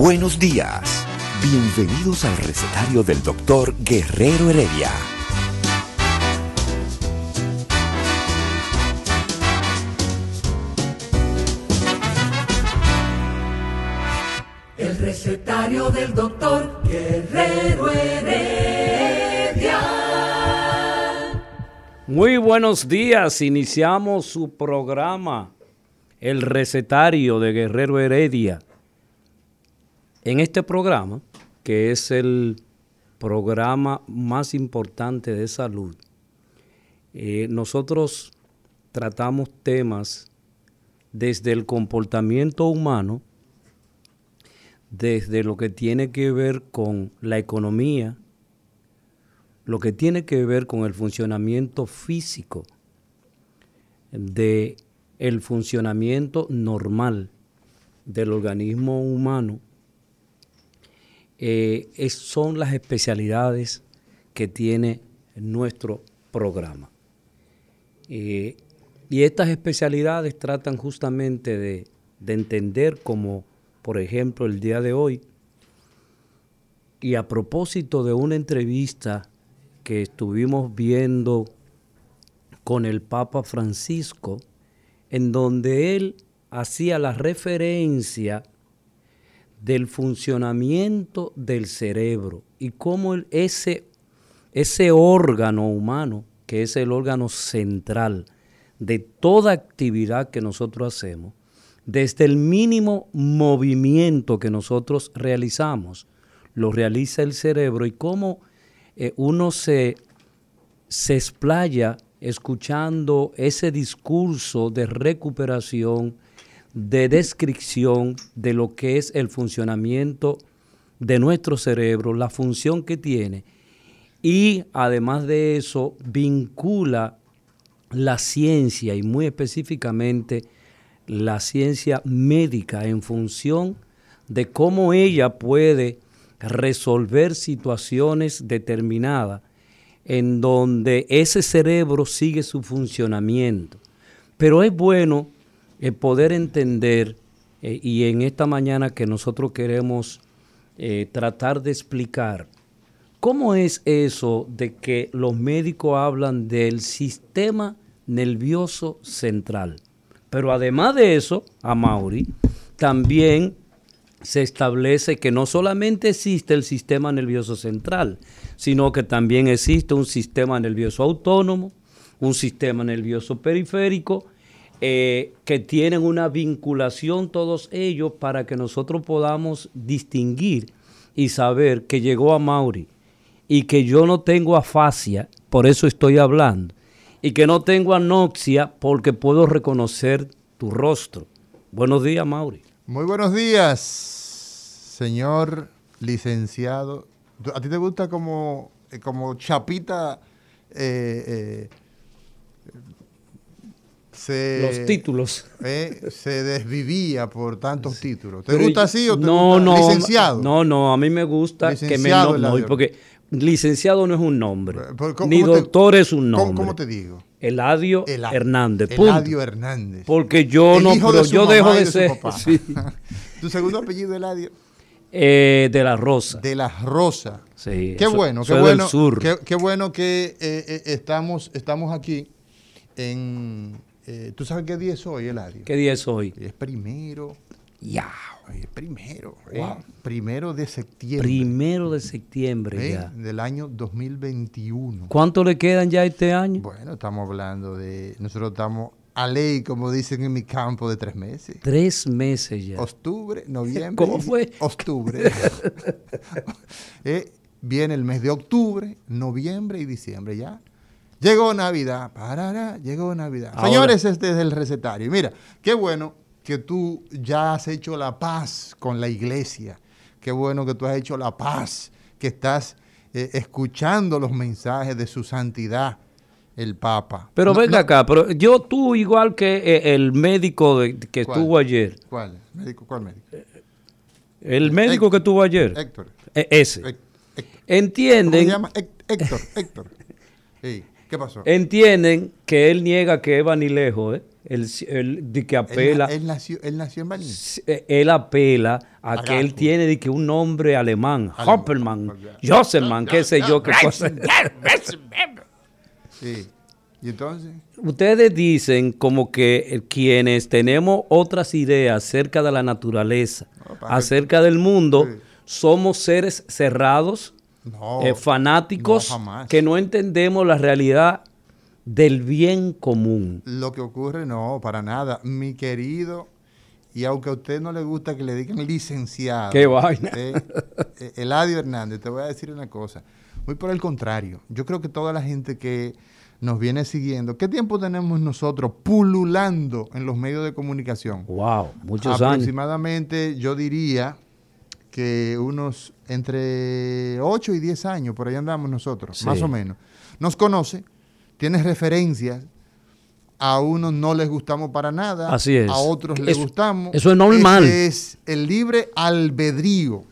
Buenos días. Bienvenidos al recetario del doctor Guerrero Heredia. El recetario del doctor Guerrero Heredia. Muy buenos días, iniciamos su programa, el recetario de Guerrero Heredia. En este programa, que es el programa más importante de salud, eh, nosotros tratamos temas desde el comportamiento humano, desde lo que tiene que ver con la economía, lo que tiene que ver con el funcionamiento físico de el funcionamiento normal del organismo humano eh, es, son las especialidades que tiene nuestro programa. Eh, y estas especialidades tratan justamente de, de entender como, por ejemplo, el día de hoy, y a propósito de una entrevista que estuvimos viendo con el Papa Francisco, en donde él hacía la referencia del funcionamiento del cerebro y cómo ese, ese órgano humano, que es el órgano central de toda actividad que nosotros hacemos, desde el mínimo movimiento que nosotros realizamos, lo realiza el cerebro y cómo eh, uno se, se explaya escuchando ese discurso de recuperación, de descripción de lo que es el funcionamiento de nuestro cerebro, la función que tiene, y además de eso vincula la ciencia y muy específicamente la ciencia médica en función de cómo ella puede resolver situaciones determinadas en donde ese cerebro sigue su funcionamiento. Pero es bueno el poder entender, eh, y en esta mañana que nosotros queremos eh, tratar de explicar, ¿cómo es eso de que los médicos hablan del sistema nervioso central? Pero además de eso, a Mauri, también se establece que no solamente existe el sistema nervioso central, sino que también existe un sistema nervioso autónomo, un sistema nervioso periférico eh, que tienen una vinculación todos ellos para que nosotros podamos distinguir y saber que llegó a Mauri y que yo no tengo afasia, por eso estoy hablando, y que no tengo anoxia porque puedo reconocer tu rostro. Buenos días, Mauri. Muy buenos días, señor licenciado. ¿A ti te gusta como, eh, como chapita eh, los títulos. Eh, se desvivía por tantos títulos. ¿Te gusta así o te no, gusta no, licenciado? No, no, a mí me gusta que me nombre, porque licenciado no es un nombre, ni doctor es un nombre. ¿cómo, te digo? Eladio, Hernández. Eladio Hernández. Porque yo no, pero yo dejo de, ser. ¿Tu segundo apellido, Eladio? Eh, de la Rosa. De la Rosa. Sí. Qué bueno, qué bueno. Sur. Qué, bueno que eh, eh, estamos, estamos aquí en eh, ¿Tú sabes qué día es hoy, Eladio? ¿Qué día es hoy? Es primero. Ya. Es primero. Eh, primero de septiembre. Primero de septiembre ¿Eh? ya. Del año 2021. ¿Cuánto le quedan ya este año? Bueno, estamos hablando de. Nosotros estamos a ley, como dicen en mi campo, de tres meses. Tres meses ya. Octubre, noviembre. ¿Cómo fue? Octubre. viene el mes de octubre, noviembre y diciembre ya Llegó Navidad, parará, llegó Navidad. Ahora. Señores, este es el recetario. Mira, qué bueno que tú ya has hecho la paz con la iglesia. Qué bueno que tú has hecho la paz, que estás eh, escuchando los mensajes de su santidad, el Papa. Pero No- venga acá, pero yo tú igual que eh, el médico de- que ¿Cuál? estuvo ayer, ¿Cuál? ¿Médico? ¿Cuál médico? el médico Héctor. que estuvo ayer, Héctor. eh, ese, Héctor. Héctor. ¿Cómo entienden, se llama? Héct- Héctor. Héctor. Sí. ¿Qué pasó? entienden que él niega que es vanilejo, ¿eh? Él, él de que apela, él nació, él nació en Berlín. eh, él apela a que él tiene de que un nombre alemán, Alemán. Hopperman, Josselman, qué sé yo, qué cosa. Sí. ¿Y entonces? Ustedes dicen como que eh, quienes tenemos otras ideas acerca de la naturaleza, No, acerca del mundo, Sí. somos seres cerrados, No. eh, fanáticos, no, que no entendemos la realidad del bien común. Lo que ocurre, no, para nada. Mi querido, y aunque a usted no le gusta que le digan licenciado. Qué vaina. eh, eh, Eladio Hernández, te voy a decir una cosa. Muy por el contrario. Yo creo que toda la gente que nos viene siguiendo, ¿qué tiempo tenemos nosotros pululando en los medios de comunicación? Wow, muchos años. Aproximadamente, yo diría que unos entre 8 y 10 años, por ahí andamos nosotros, Sí. más o menos. Nos conoce, tiene referencias, a unos no les gustamos para nada, Así es. a otros les Eso- gustamos. eso es normal. Ese es el libre albedrío,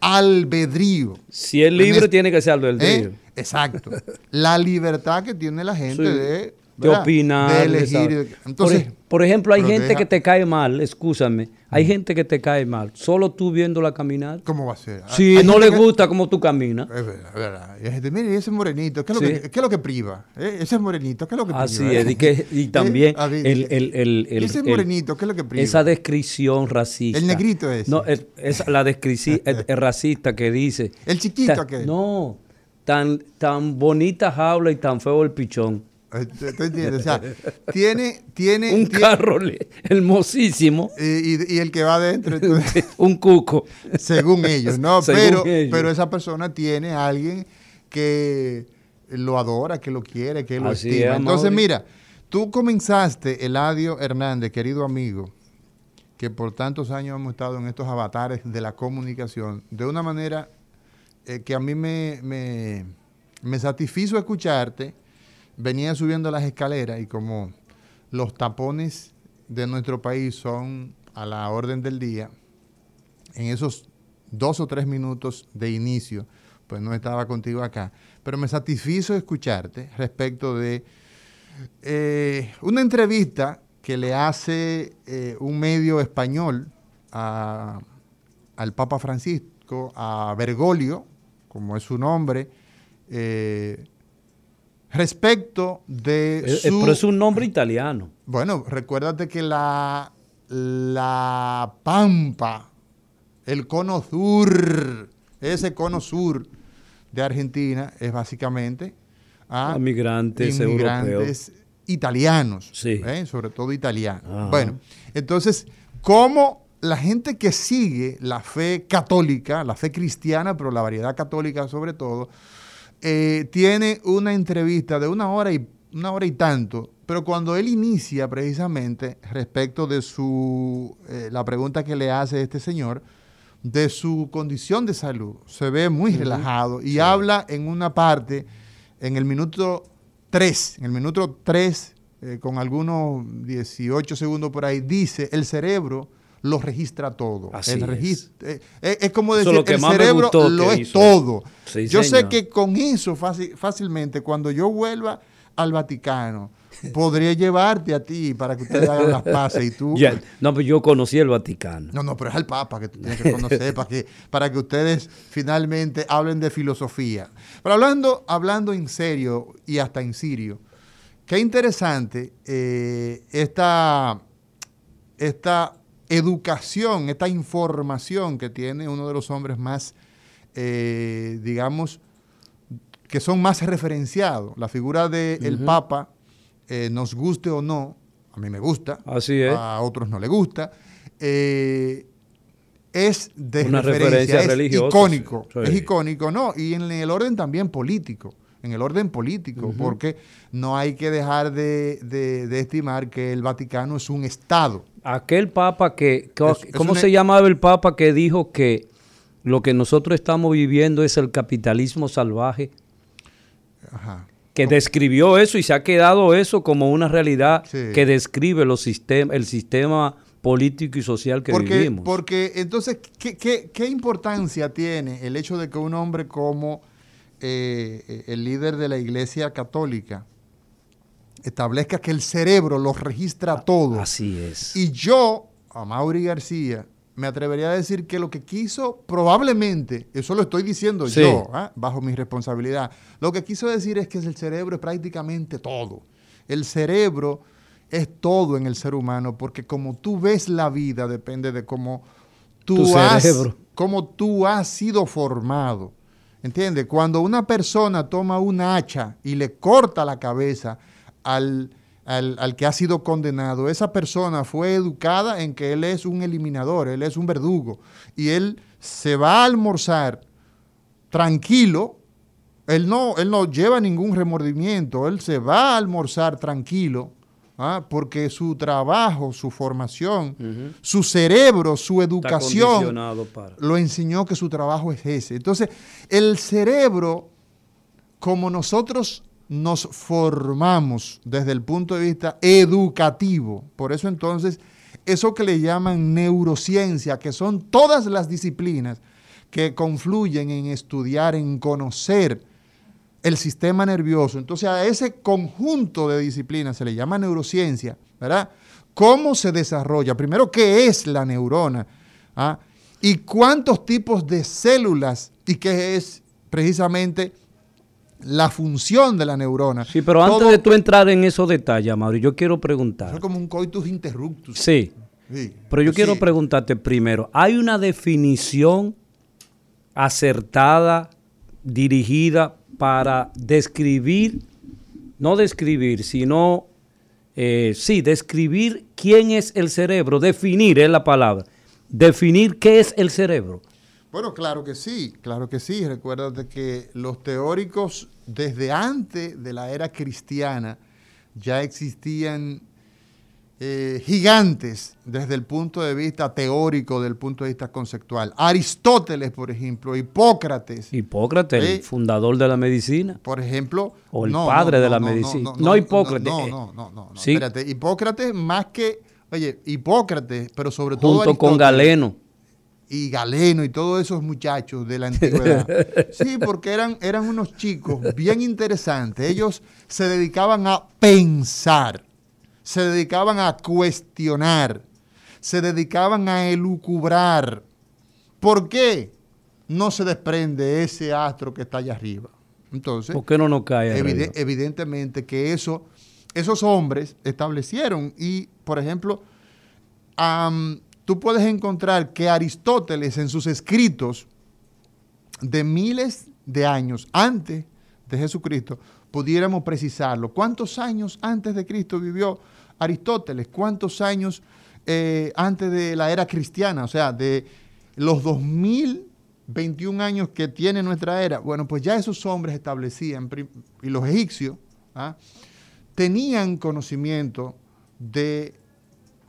albedrío. Si es libre, tiene que ser ¿Eh? río. Exacto. La libertad que tiene la gente Sí. de, De ¿verdad? opinar. de elegir. por, Entonces, por ejemplo, hay gente deja- que te cae mal, escúchame, hay gente que te cae mal, solo tú viéndola caminar. ¿cómo va a ser? Si Hay no le que- gusta como tú caminas. Es verdad, es verdad. Y hay gente, mire, ese morenito, ¿qué es lo, Sí. que, qué es lo que priva? ¿Eh? Ese morenito, ¿qué es lo que priva? Así es, y, que, y ¿Eh? también A ver, el, el, el, ¿y el- ese morenito, ¿qué es lo que priva? esa descripción racista. El negrito ese. No, esa- la descripción racista que dice. El chiquito ta- aquel. No, tan, tan bonita jaula y tan feo el pichón. O sea, tiene, tiene... Un tiene- carro hermosísimo, y, y el que va adentro, entonces, un cuco. según ellos, ¿no? Según pero, ellos. pero esa persona tiene a alguien que lo adora, que lo quiere, que lo Así estima. es, Entonces, mira, tú comenzaste, Eladio Hernández, querido amigo, que por tantos años hemos estado en estos avatares de la comunicación, de una manera eh, que a mí me, me, me satisfizo escucharte. Venía subiendo las escaleras y como los tapones de nuestro país son a la orden del día, en esos dos o tres minutos de inicio, pues no estaba contigo acá, pero me satisfizo escucharte respecto de eh, una entrevista que le hace eh, un medio español al Papa Francisco, a Bergoglio, como es su nombre, eh, respecto de Eh, eh, su... Pero es un nombre italiano. Bueno, recuérdate que la, la Pampa, el cono sur, ese cono sur de Argentina es básicamente a A migrantes europeos. italianos, Sí. ¿eh? sobre todo italianos. Ajá. Bueno, entonces, ¿cómo la gente que sigue la fe católica, la fe cristiana, pero la variedad católica sobre todo, eh, tiene una entrevista de una hora y una hora y tanto, pero cuando él inicia precisamente respecto de su eh, la pregunta que le hace este señor de su condición de salud, se ve muy relajado y habla en una parte en el minuto 3, en el minuto 3 eh, con algunos 18 segundos por ahí dice, el cerebro lo registra todo. Así el es. eh, eh, es como decir, lo que el cerebro lo es hizo. todo. Sí, yo sé que con eso fácil- fácilmente, cuando yo vuelva al Vaticano, podría llevarte a ti para que ustedes hagan las paces y tú... No, pero yo conocí el Vaticano. No, no, pero es al Papa que tú tienes que conocer para que, para que ustedes finalmente hablen de filosofía. Pero hablando, hablando en serio y hasta en sirio, qué interesante eh, esta, esta educación, esta información que tiene uno de los hombres más, eh, digamos, que son más referenciados. La figura del Papa, eh, nos guste o no, a mí me gusta, Así es. a otros no le gusta, eh, es de Una referencia, referencia es religiosa, icónico, sí. es icónico, ¿no? Y en el orden también político. En el orden político, porque no hay que dejar de, de, estimar que el Vaticano es un Estado. Aquel Papa que, ¿cómo se llamaba el Papa que dijo que lo que nosotros estamos viviendo es el capitalismo salvaje? Ajá que describió eso y se ha quedado eso como una realidad que describe los el sistema político y social que vivimos. Porque entonces, ¿qué, importancia tiene el hecho de que un hombre como eh, el líder de la Iglesia Católica establezca que el cerebro lo registra todo? Así es. Y yo, a Mauri García, me atrevería a decir que lo que quiso, probablemente, eso lo estoy diciendo yo, ¿ah? bajo mi responsabilidad, lo que quiso decir es que el cerebro es prácticamente todo. El cerebro es todo en el ser humano, porque como tú ves la vida depende de cómo tú, has, cómo tú has sido formado. ¿Entiendes? Cuando una persona toma un hacha y le corta la cabeza al al, que ha sido condenado, esa persona fue educada en que él es un eliminador, él es un verdugo, y él se va a almorzar tranquilo, él no, él no lleva ningún remordimiento, él se va a almorzar tranquilo, ¿ah? porque su trabajo, su formación, su cerebro, su educación, lo enseñó que su trabajo es ese. Entonces, el cerebro, como nosotros nos formamos desde el punto de vista educativo. Por eso entonces, eso que le llaman neurociencia, que son todas las disciplinas que confluyen en estudiar, en conocer el sistema nervioso. Entonces a ese conjunto de disciplinas se le llama neurociencia, ¿verdad? ¿Cómo se desarrolla? Primero, ¿qué es la neurona? ¿Ah? ¿Y cuántos tipos de células? ¿Y qué es precisamente la función de la neurona. Sí, pero antes de tú entrar en esos detalles, Mauro, yo quiero preguntar. Es como un coitus interruptus. Sí. Pero yo quiero preguntarte primero, ¿hay una definición acertada, dirigida para describir, no describir, sino, eh, sí, describir quién es el cerebro, definir es la palabra, definir qué es el cerebro? Bueno, claro que sí, claro que sí. Recuerda que los teóricos desde antes de la era cristiana ya existían eh, gigantes desde el punto de vista teórico, del punto de vista conceptual. Aristóteles, por ejemplo, Hipócrates. Hipócrates, el ¿eh? fundador de la medicina. Por ejemplo. O el padre de la medicina. No, Hipócrates. No, no, no, no. Espérate, Hipócrates más que, oye, Hipócrates, pero sobre todo. Junto con Galeno y Galeno y todos esos muchachos de la antigüedad. Sí, porque eran, eran unos chicos bien interesantes. Ellos se dedicaban a pensar, se dedicaban a cuestionar, se dedicaban a elucubrar. ¿Por qué no se desprende ese astro que está allá arriba? Entonces, ¿por qué no nos cae? evidentemente que eso, esos hombres establecieron y, por ejemplo, tú puedes encontrar que Aristóteles en sus escritos de miles de años antes de Jesucristo, pudiéramos precisarlo. ¿Cuántos años antes de Cristo vivió Aristóteles? ¿Cuántos años eh, antes de la era cristiana? O sea, de los 2021 años que tiene nuestra era. Bueno, pues ya esos hombres establecían, y los egipcios, ¿ah? tenían conocimiento de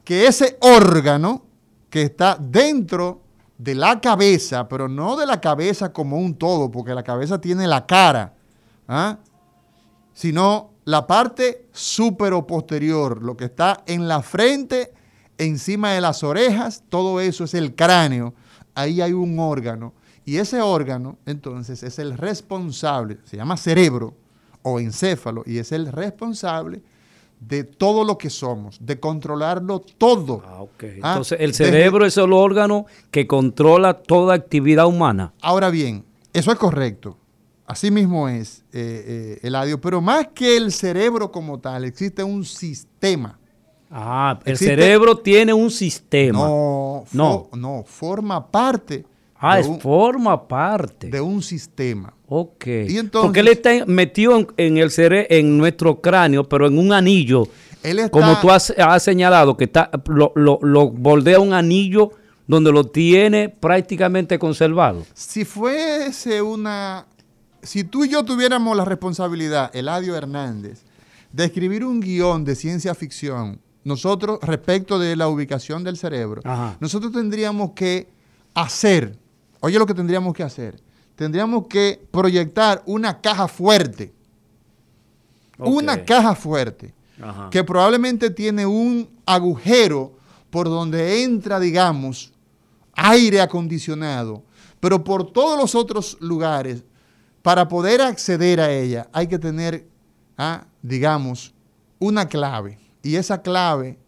que ese órgano que está dentro de la cabeza, pero no de la cabeza como un todo, porque la cabeza tiene la cara, ¿ah? sino la parte supero posterior, lo que está en la frente, encima de las orejas, todo eso es el cráneo. Ahí hay un órgano. Y ese órgano, entonces, es el responsable, se llama cerebro o encéfalo, y es el responsable de todo lo que somos, de controlarlo todo. Ah, ah Entonces, el cerebro es el órgano que controla toda actividad humana. Ahora bien, eso es correcto. Así mismo es, eh, eh, Eladio. Pero más que el cerebro como tal, existe un sistema. Ah, el cerebro tiene un sistema. No, no. no forma parte. Ah, es forma parte. De un sistema. Ok. Porque él está metido en, el cere en nuestro cráneo, pero en un anillo. como tú has, señalado, que está, lo, lo, bordea un anillo donde lo tiene prácticamente conservado. Si fuese una si tú y yo tuviéramos la responsabilidad, Eladio Hernández, de escribir un guion de ciencia ficción, nosotros, respecto de la ubicación del cerebro, Ajá. nosotros tendríamos que hacer, oye lo que tendríamos que hacer, tendríamos que proyectar una caja fuerte, una caja fuerte, Ajá. que probablemente tiene un agujero por donde entra, digamos, aire acondicionado, pero por todos los otros lugares, para poder acceder a ella, hay que tener, ah, digamos, una clave. Y esa clave,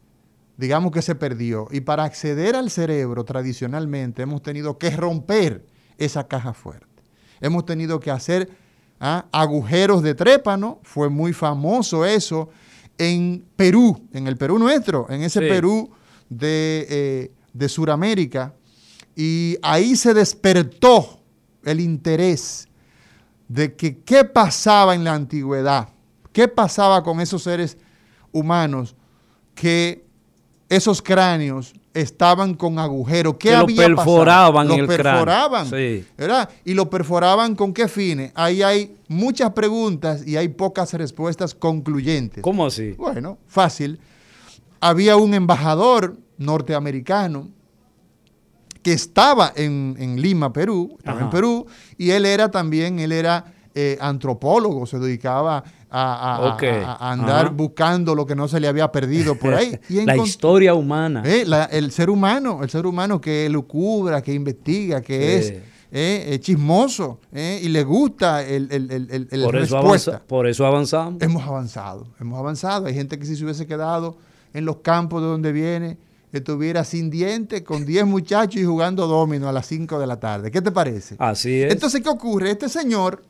digamos que se perdió. Y para acceder al cerebro, tradicionalmente, hemos tenido que romper esa caja fuerte. Hemos tenido que hacer ah, agujeros de trépano, fue muy famoso eso en Perú, en el Perú nuestro, en ese Sí. Perú de, eh, de Sudamérica. Y ahí se despertó el interés de que qué pasaba en la antigüedad, qué pasaba con esos seres humanos que esos cráneos estaban con agujeros, qué Que lo había pasado? perforaban Lo cráneo. perforaban, Sí. ¿verdad? Y lo perforaban con qué fines. Ahí hay muchas preguntas y hay pocas respuestas concluyentes. ¿Cómo así? Bueno, fácil. Había un embajador norteamericano que estaba en, en Lima, Perú, estaba en Ajá. Perú, y él era también, él era eh, antropólogo, se dedicaba a, a- Ok. a- a andar Ajá. buscando lo que no se le había perdido por ahí. Y la historia humana. eh, la- el ser humano, el ser humano que lucubra, que investiga, que Sí. es eh, eh, chismoso eh, y le gusta el, el, el, el- por, eso respuesta. avanza- por eso avanzamos. Hemos avanzado, hemos avanzado. Hay gente que si se hubiese quedado en los campos de donde viene, estuviera sin dientes, con 10 muchachos y jugando domino a las 5 de la tarde. ¿Qué te parece? Así es. Entonces, ¿qué ocurre? Este señor,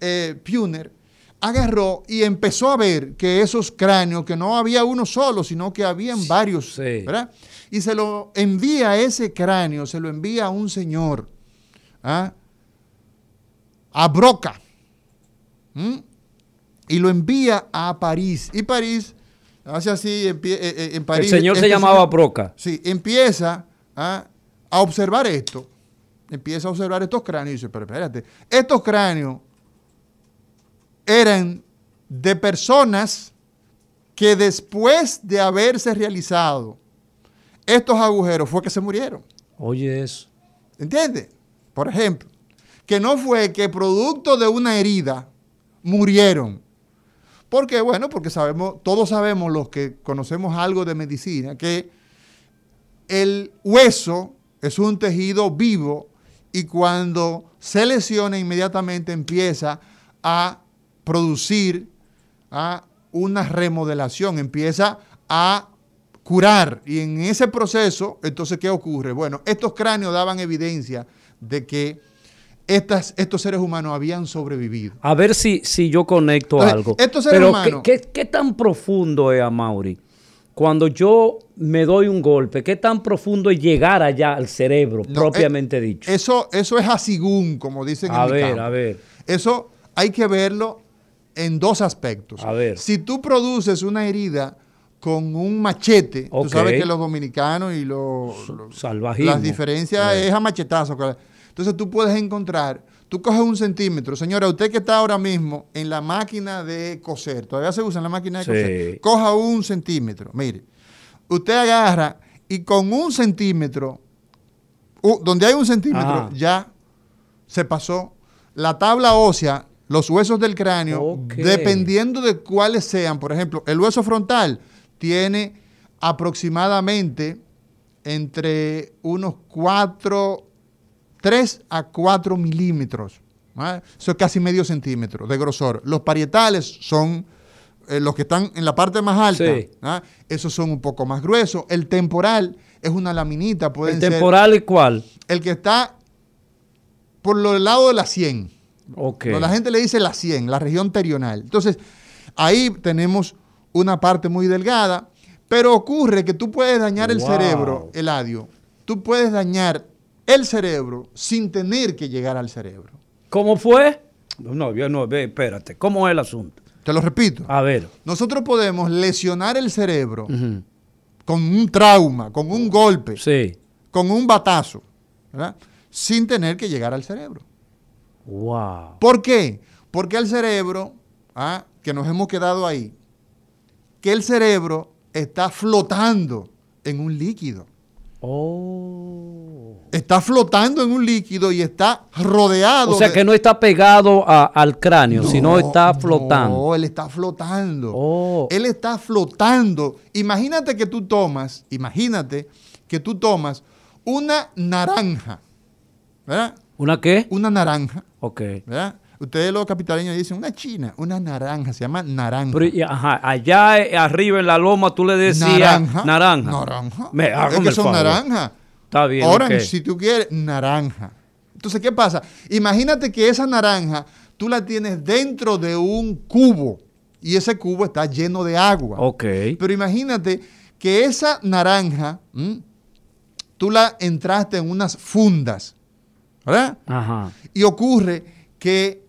eh, Puner, agarró y empezó a ver que esos cráneos, que no había uno solo, sino que habían varios, Sí. ¿verdad? Y se lo envía ese cráneo, se lo envía a un señor, ¿ah? a Broca, y lo envía a París. Y París hace así, empie- eh, eh, en el París. señor se este llamaba Broca. Sí, empieza ¿ah? a observar esto. Empieza a observar estos cráneos y dice, pero espérate, estos cráneos eran de personas que después de haberse realizado estos agujeros fue que se murieron. Oye eso. ¿Entiendes? Por ejemplo, que no fue que producto de una herida murieron. ¿Por qué? Bueno, porque sabemos, todos sabemos los que conocemos algo de medicina, que el hueso es un tejido vivo y cuando se lesiona inmediatamente empieza a producir a una remodelación, empieza a curar. Y en ese proceso, entonces, ¿qué ocurre? Bueno, estos cráneos daban evidencia de que estas, estos seres humanos habían sobrevivido. A ver si, si yo conecto Entonces, algo. estos seres Pero humanos- ¿qué, qué, qué tan profundo es, Amaury? Cuando yo me doy un golpe, ¿qué tan profundo es llegar allá al cerebro, No, propiamente eh, dicho? Eso, eso es asigún, como dicen A en mi ver, campo. a ver. Eso hay que verlo en dos aspectos. A ver. Si tú produces una herida con un machete, Ok. tú sabes que los dominicanos y los, los- las diferencias Eh. es a machetazo. Entonces tú puedes encontrar, tú coges un centímetro, señora, usted que está ahora mismo en la máquina de coser, todavía se usa en la máquina de Sí. coser, coja un centímetro, mire, usted agarra y con un centímetro, donde hay un centímetro, Ajá. ya se pasó. La tabla ósea, los huesos del cráneo, dependiendo de cuáles sean, por ejemplo, el hueso frontal tiene aproximadamente entre unos 4, 3 a 4 milímetros. ¿vale? Eso es casi medio centímetro de grosor. Los parietales son eh, los que están en la parte más alta. Sí. Esos son un poco más gruesos. El temporal es una laminita. Pueden ¿El temporal y cuál? el que está por los lados de la 100. Ok. No, La gente le dice la 100, la región terional. Entonces, ahí tenemos una parte muy delgada, pero ocurre que tú puedes dañar el Wow. cerebro, Eladio. Tú puedes dañar el cerebro sin tener que llegar al cerebro. ¿Cómo fue? No, yo no, ve, espérate. ¿Cómo es el asunto? Te lo repito. A ver. Nosotros podemos lesionar el cerebro con un trauma, con un golpe, Sí. con un batazo, ¿verdad? sin tener que llegar al cerebro. Wow. ¿Por qué? Porque el cerebro, ah, que nos hemos quedado ahí, que el cerebro está flotando en un líquido. Oh. Está flotando en un líquido y está rodeado. O sea de- que no está pegado a- al cráneo, No, sino está flotando. No, él está flotando. Oh. Él está flotando. Imagínate que tú tomas, imagínate que tú tomas una naranja, ¿verdad? ¿Una qué? Una naranja, Ok. ¿verdad? Ustedes los capitaleños dicen una china, una naranja, se llama naranja. Pero, y- ajá, allá eh, arriba en la loma tú le decías naranja. naranja. Naranja. Me, es que son favor. naranja. Está bien. Orange, si tú quieres, naranja. Entonces, ¿qué pasa? Imagínate que esa naranja tú la tienes dentro de un cubo y ese cubo está lleno de agua. Ok. Pero imagínate que esa naranja, ¿m? tú la entraste en unas fundas, ¿verdad? Ajá. Y ocurre que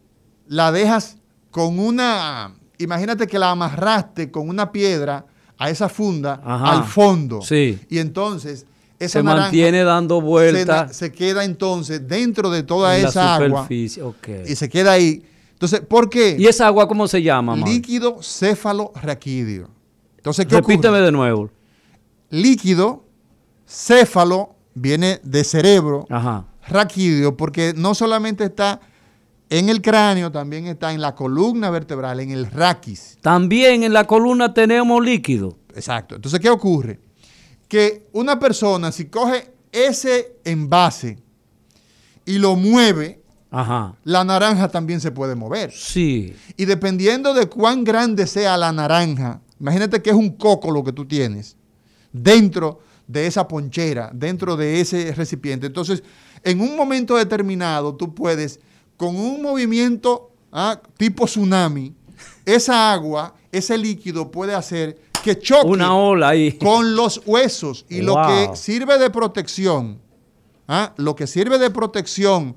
la dejas con una, imagínate que la amarraste con una piedra a esa funda Ajá. al fondo. Sí. Y entonces esa Se naranja mantiene dando vueltas se queda entonces dentro de toda en la esa agua superficie. ok. y se queda ahí. Entonces, ¿por qué? ¿Y esa agua cómo se llama, Mauro? Líquido céfalo-raquídeo. Entonces, ¿qué Repíteme ocurre? de nuevo. Líquido, céfalo, viene de cerebro, Ajá. raquídeo, porque no solamente está en el cráneo, también está en la columna vertebral, en el raquis. También en la columna tenemos líquido. Exacto. Entonces, ¿qué ocurre? Que una persona, si coge ese envase y lo mueve, Ajá. la naranja también se puede mover. Sí. Y dependiendo de cuán grande sea la naranja, imagínate que es un coco lo que tú tienes dentro de esa ponchera, dentro de ese recipiente. Entonces, en un momento determinado, tú puedes, con un movimiento ah, tipo tsunami, esa agua, ese líquido puede hacer que choque Una ola ahí. con los huesos. Y lo que sirve de protección, ¿ah? lo que sirve de protección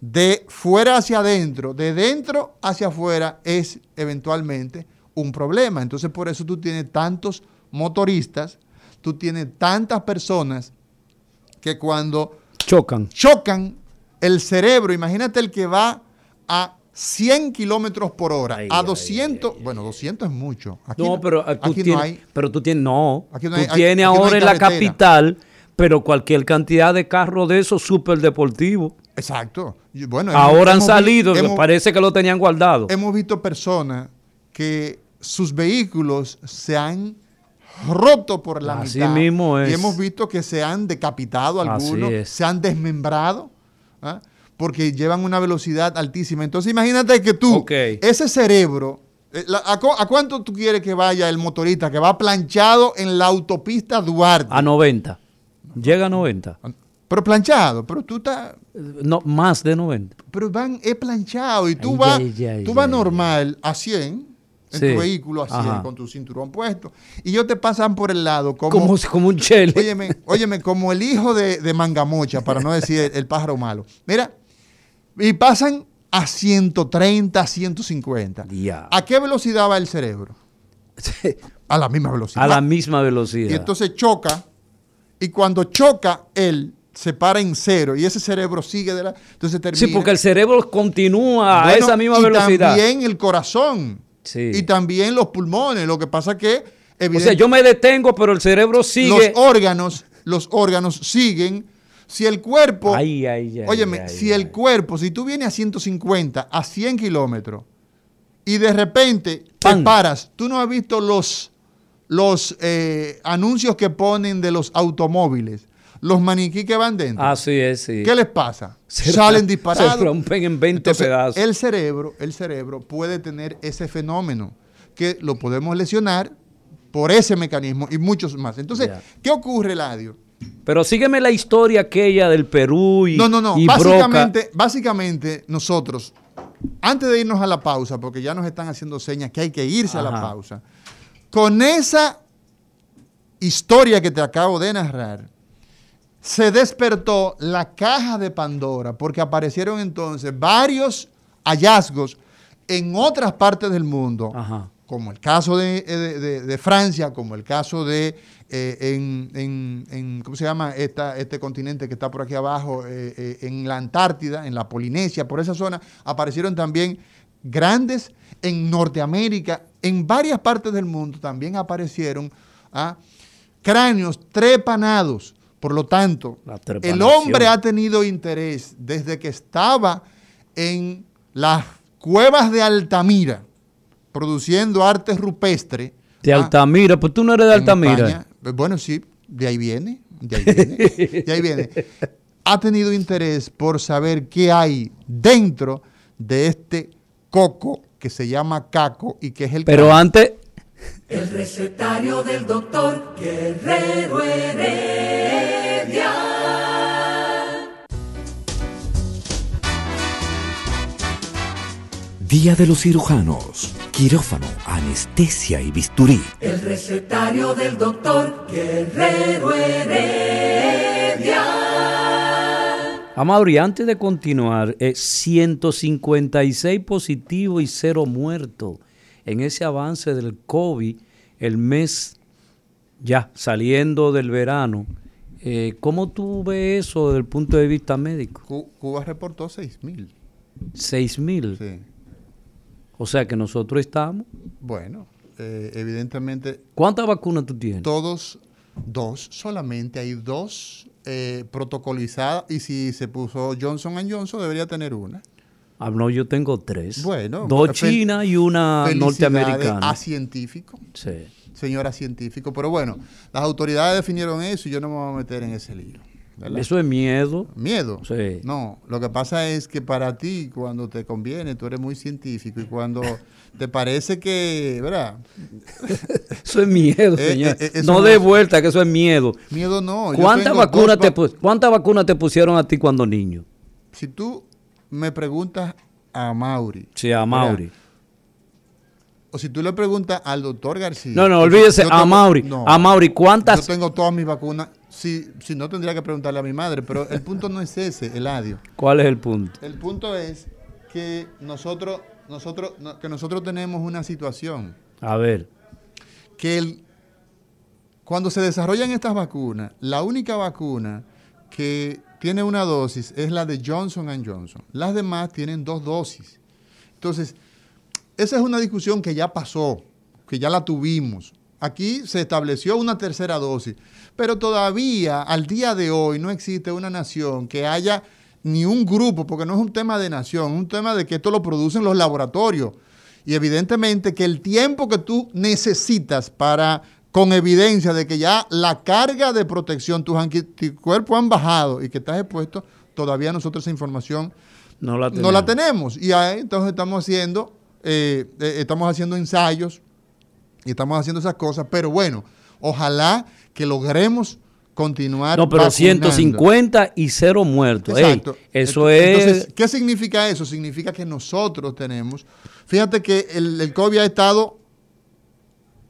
de fuera hacia adentro, de dentro hacia afuera, es eventualmente un problema. Entonces, por eso tú tienes tantos motoristas, tú tienes tantas personas que cuando Chocan. chocan el cerebro, imagínate el que va a 100 kilómetros por hora, Ay, a ay, 200, bueno, 200 es mucho. Aquí no, pero tú aquí tienes, no hay. pero tú tienes, no, Aquí no tú hay- hay- tienes aquí ahora en la capital, pero cualquier cantidad de carros de esos súper deportivos. Exacto. Bueno, hemos- Ahora han hemos salido, hemos- parece que lo tenían guardado. hemos visto personas que sus vehículos se han roto por la Así mitad. mismo es. Y hemos visto que se han decapitado Así algunos, es. se han desmembrado, ¿ah? porque llevan una velocidad altísima. Entonces imagínate que tú, ese cerebro, eh, a, cu- a cuánto tú quieres que vaya el motorista que va planchado en la autopista Duarte? A 90. Llega a 90. Pero planchado, pero tú estás... No, más de 90. Pero van, es planchado y tú Ay, vas, ay, ay, tú vas normal a 100 en Sí. tu vehículo a 100 Ajá. con tu cinturón puesto y ellos te pasan por el lado como, Como, como un chele. óyeme, óyeme, como el hijo de, de Mangamocha, para no decir el, el pájaro malo. Mira, y pasan a 130, a 150. Diablo. ¿A qué velocidad va el cerebro? A la misma velocidad. a la misma velocidad. Y entonces choca, y cuando choca, él se para en cero, y ese cerebro sigue de la... Entonces termina... sí, porque el cerebro continúa a esa misma y velocidad. también el corazón. Sí. Y también los pulmones. Lo que pasa que, o sea, yo me detengo, pero el cerebro sigue. los órganos, los órganos siguen. Si el cuerpo, Ay, ay, ay, óyeme, si el cuerpo, si tú vienes a 150, a 100 kilómetros, y de repente te paras, tú no has visto los, los eh, anuncios que ponen de los automóviles, los maniquí que van dentro. Así es, sí. ¿Qué les pasa? Se- Salen disparados. Se rompen en 20 Entonces, pedazos. El cerebro, el cerebro puede tener ese fenómeno que lo podemos lesionar por ese mecanismo y muchos más. Entonces, Ya. ¿qué ocurre, Ladio? Pero sígueme la historia aquella del Perú y, No, no, no. Broca. Básicamente, básicamente, nosotros, antes de irnos a la pausa, porque ya nos están haciendo señas que hay que irse a la pausa, con esa historia que te acabo de narrar, se despertó la caja de Pandora, porque aparecieron entonces varios hallazgos en otras partes del mundo Ajá. como el caso de, eh, Francia, como el caso de eh, en, ¿cómo se llama? este continente que está por aquí abajo, eh, en la Antártida, en la Polinesia, por esa zona, aparecieron también grandes en Norteamérica, en varias partes del mundo también aparecieron ¿ah? cráneos trepanados. Por lo tanto, el hombre ha tenido interés desde que estaba en las cuevas de Altamira, produciendo arte rupestre. De ¿ah? Altamira, pues tú no eres de Altamira. Bueno, sí, de ahí viene, de ahí viene, de ahí viene. Ha tenido interés por saber qué hay dentro de este coco que se llama caco y que es el... Pero antes... El recetario del doctor Guerrero Heredia. Día de los cirujanos, quirófano, anestesia y bisturí. El recetario del doctor Guerrero Heredia. Amaury, antes de continuar, 156 eh, positivos y cero muertos en ese avance del COVID, el mes ya saliendo del verano. Eh, ¿Cómo tú ves eso desde el punto de vista médico? Cuba reportó 6 mil. 6 mil. Sí. O sea que nosotros estamos. Bueno, eh, evidentemente. ¿Cuántas vacunas tú tienes? Todos, dos, solamente hay dos eh, protocolizada y si se puso Johnson Johnson debería tener una. Ah, no, yo tengo tres. Bueno. Dos chinas y una norteamericana. A científico. Sí. Señora científico. Pero bueno, las autoridades definieron eso y yo no me voy a meter en ese lío. Eso es miedo. Miedo. Sí. No, lo que pasa es que para ti, cuando te conviene, tú eres muy científico y cuando te parece que, ¿verdad? Eso es miedo, eh, señor. Eh, no de vuelta, que eso es miedo. Miedo no. ¿Cuántas vacunas te, ¿Cuántas vacunas te pusieron a ti cuando niño? Si tú me preguntas a Mauri. Sí, a Mauri. O si tú le preguntas al doctor García. No, no, olvídese, a Mauri. a Mauri, ¿cuántas? Yo tengo todas mis vacunas. Si, si no, tendría que preguntarle a mi madre. Pero el punto no es ese, Eladio. ¿Cuál es el punto? El punto es que nosotros nosotros, que nosotros tenemos una situación. A ver. Que el, cuando se desarrollan estas vacunas, la única vacuna que tiene una dosis es la de Johnson Johnson. Las demás tienen dos dosis. Entonces, esa es una discusión que ya pasó, que ya la tuvimos. Aquí se estableció una tercera dosis, pero todavía al día de hoy no existe una nación que haya ni un grupo, porque no es un tema de nación, es un tema de que esto lo producen los laboratorios. Y evidentemente que el tiempo que tú necesitas para, con evidencia de que ya la carga de protección, tus anticuerpos han bajado y que estás expuesto, todavía nosotros esa información no la tenemos. No la tenemos. Y ahí entonces estamos haciendo, eh, eh, estamos haciendo ensayos y estamos haciendo esas cosas, pero bueno, ojalá que logremos continuar. No, pero 150 y cero muertos. Exacto. eso es. ¿qué significa eso? Significa que nosotros tenemos. Fíjate que el, COVID ha estado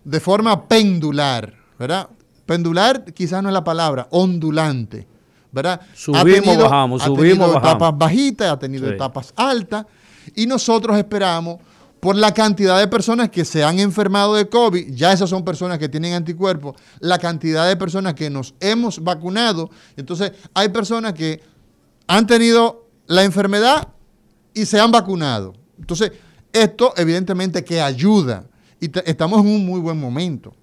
de forma pendular, ¿verdad? Pendular quizás no es la palabra, ondulante, ¿verdad? Subimos, bajamos, ha subimos, tenido etapas bajitas, ha tenido etapas altas, y nosotros esperamos por la cantidad de personas que se han enfermado de COVID, ya esas son personas que tienen anticuerpos, la cantidad de personas que nos hemos vacunado. Entonces, hay personas que han tenido la enfermedad y se han vacunado. Entonces, esto evidentemente que ayuda y estamos en un muy buen momento.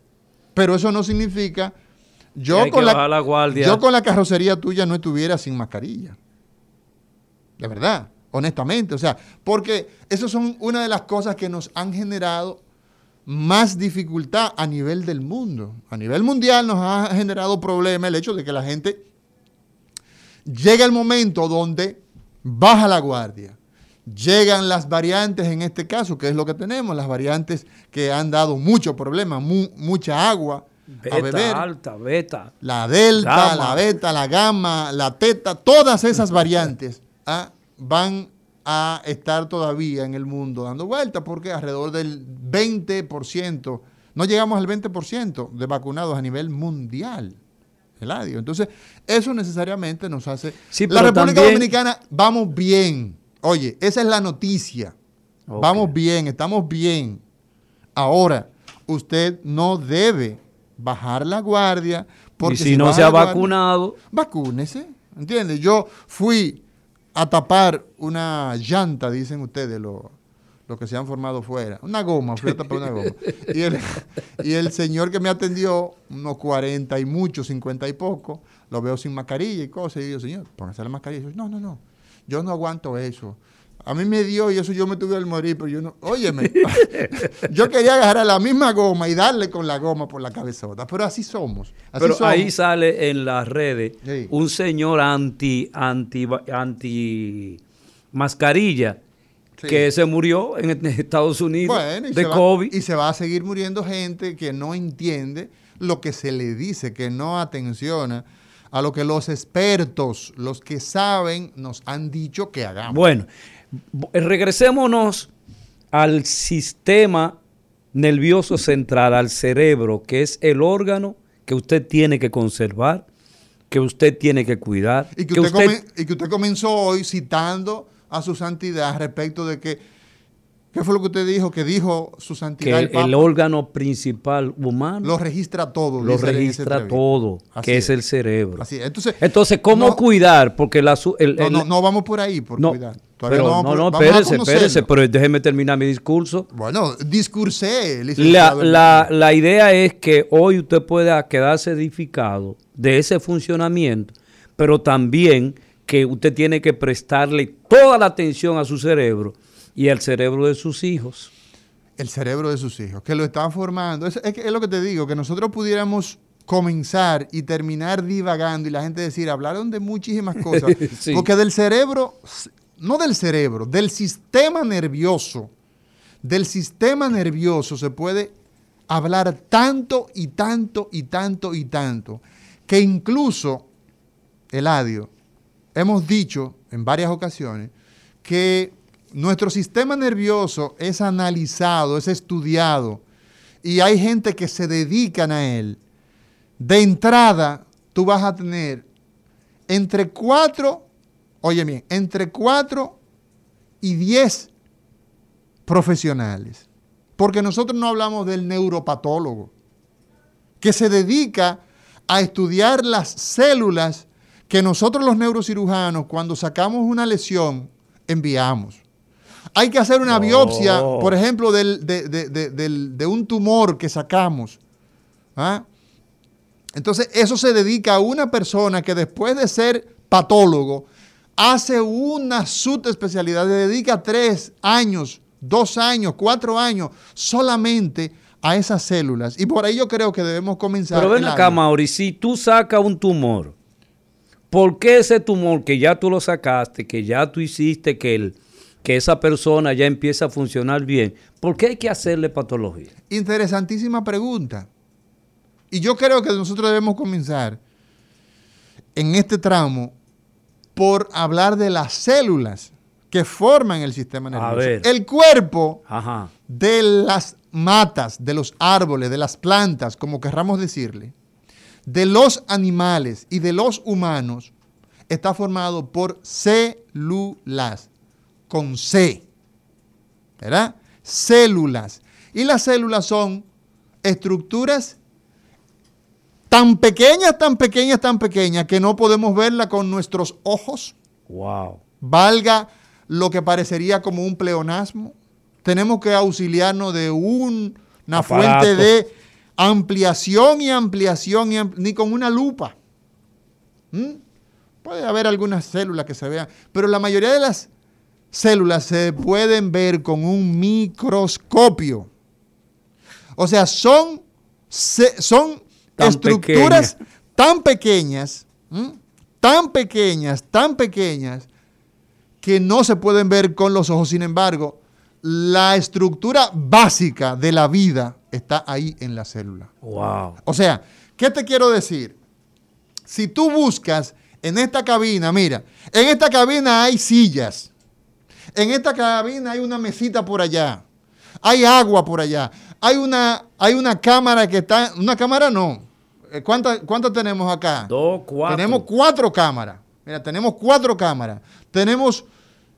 Pero eso no significa yo con la, yo con la carrocería tuya no estuviera sin mascarilla. De verdad honestamente. O sea, porque esas son una de las cosas que nos han generado más dificultad a nivel del mundo. A nivel mundial nos ha generado problema el hecho de que la gente llega el momento donde baja la guardia. Llegan las variantes en este caso, que es lo que tenemos, las variantes que han dado mucho problema, mucha agua beta, a beber. alta, beta. La delta, la beta, la gamma, la teta, todas esas variantes ¿ah? van a estar todavía en el mundo dando vueltas porque alrededor del 20%, no llegamos al 20% de vacunados a nivel mundial. Eladio. Entonces, eso necesariamente nos hace... la República Dominicana, vamos bien. Oye, esa es la noticia. Vamos bien, estamos bien. Ahora, usted no debe bajar la guardia. Porque y si, no se ha vacunado. Vacúnese. ¿Entiendes? Yo fui a tapar una llanta, dicen ustedes, los que se han formado fuera. Una goma, fui a tapar una goma. Y el, y el señor que me atendió, unos 40 y mucho, 50 y poco, lo veo sin mascarilla y cosas. Y yo, señor, póngase la mascarilla. Y yo, no, no, no, yo no aguanto eso. A mí me dio y eso yo me tuve al morir, pero yo no. Óyeme, yo quería agarrar la misma goma y darle con la goma por la cabezota, pero así somos. pero ahí sale en las redes un señor anti, anti, anti mascarilla que se murió en Estados Unidos de COVID. y se va a seguir muriendo gente que no entiende lo que se le dice, que no atenciona a lo que los expertos, los que saben, nos han dicho que hagamos. Bueno, regresémonos al sistema nervioso central, al cerebro, que es el órgano que usted tiene que conservar, que usted tiene que cuidar. Y que, usted, y que usted comenzó hoy citando a su santidad respecto de que ¿Qué fue lo que usted dijo? Que dijo su santidad. Que el, órgano principal humano. Lo registra todo. Lo registra todo, que es. el cerebro. Así Entonces, Entonces ¿cómo cuidar? Porque la, no, no, vamos por ahí, por cuidar. pero, no, no, espérese, espérese, pero déjeme terminar mi discurso. Bueno, discursé. La, la, la idea es que hoy usted pueda quedarse edificado de ese funcionamiento, pero también que usted tiene que prestarle toda la atención a su cerebro y el cerebro de sus hijos. El cerebro de sus hijos, que lo están formando. Es, es, lo que te digo, que nosotros pudiéramos comenzar y terminar divagando y la gente decir, hablaron de muchísimas cosas. Porque del cerebro, no del cerebro, del sistema nervioso, del sistema nervioso se puede hablar tanto y tanto y tanto y tanto, que incluso, Eladio, hemos dicho en varias ocasiones que nuestro sistema nervioso es analizado, es estudiado y hay gente que se dedican a él. De entrada, tú vas a tener entre cuatro, oye bien, entre cuatro y diez profesionales. Porque nosotros no hablamos del neuropatólogo, que se dedica a estudiar las células que nosotros los neurocirujanos, cuando sacamos una lesión, enviamos. Hay que hacer una biopsia, por ejemplo, de, un tumor que sacamos. ¿ah? Entonces, eso se dedica a una persona que después de ser patólogo, hace una subespecialidad, le dedica tres años, dos años, cuatro años solamente a esas células. Y por ahí yo creo que debemos comenzar. Pero ven acá, Mauri, si tú sacas un tumor, ¿por qué ese tumor que ya tú lo sacaste, que ya tú hiciste que el que esa persona ya empieza a funcionar bien, ¿por qué hay que hacerle patología? Interesantísima pregunta. Y yo creo que nosotros debemos comenzar en este tramo por hablar de las células que forman el sistema nervioso. El cuerpo de las matas, de los árboles, de las plantas, como querramos decirle, de los animales y de los humanos, está formado por células con C, ¿verdad? Células. Y las células son estructuras tan pequeñas, tan pequeñas, tan pequeñas que no podemos verla con nuestros ojos. Wow. Valga lo que parecería como un pleonasmo. Tenemos que auxiliarnos de una fuente de ampliación y ampliación, ni con una lupa. ¿Mm? Puede haber algunas células que se vean, pero la mayoría de las células se pueden ver con un microscopio. O sea, son, son estructuras tan pequeñas, tan pequeñas, tan pequeñas, que no se pueden ver con los ojos. Sin embargo, la estructura básica de la vida está ahí en la célula. Wow. O sea, ¿qué te quiero decir? Si tú buscas en esta cabina, mira, en esta cabina hay sillas. En esta cabina hay una mesita por allá. Hay agua por allá. Hay una, hay una cámara que está. Una cámara no. Eh, ¿Cuántas tenemos acá? Dos, cuatro. Tenemos cuatro cámaras. Mira, tenemos cuatro cámaras. Tenemos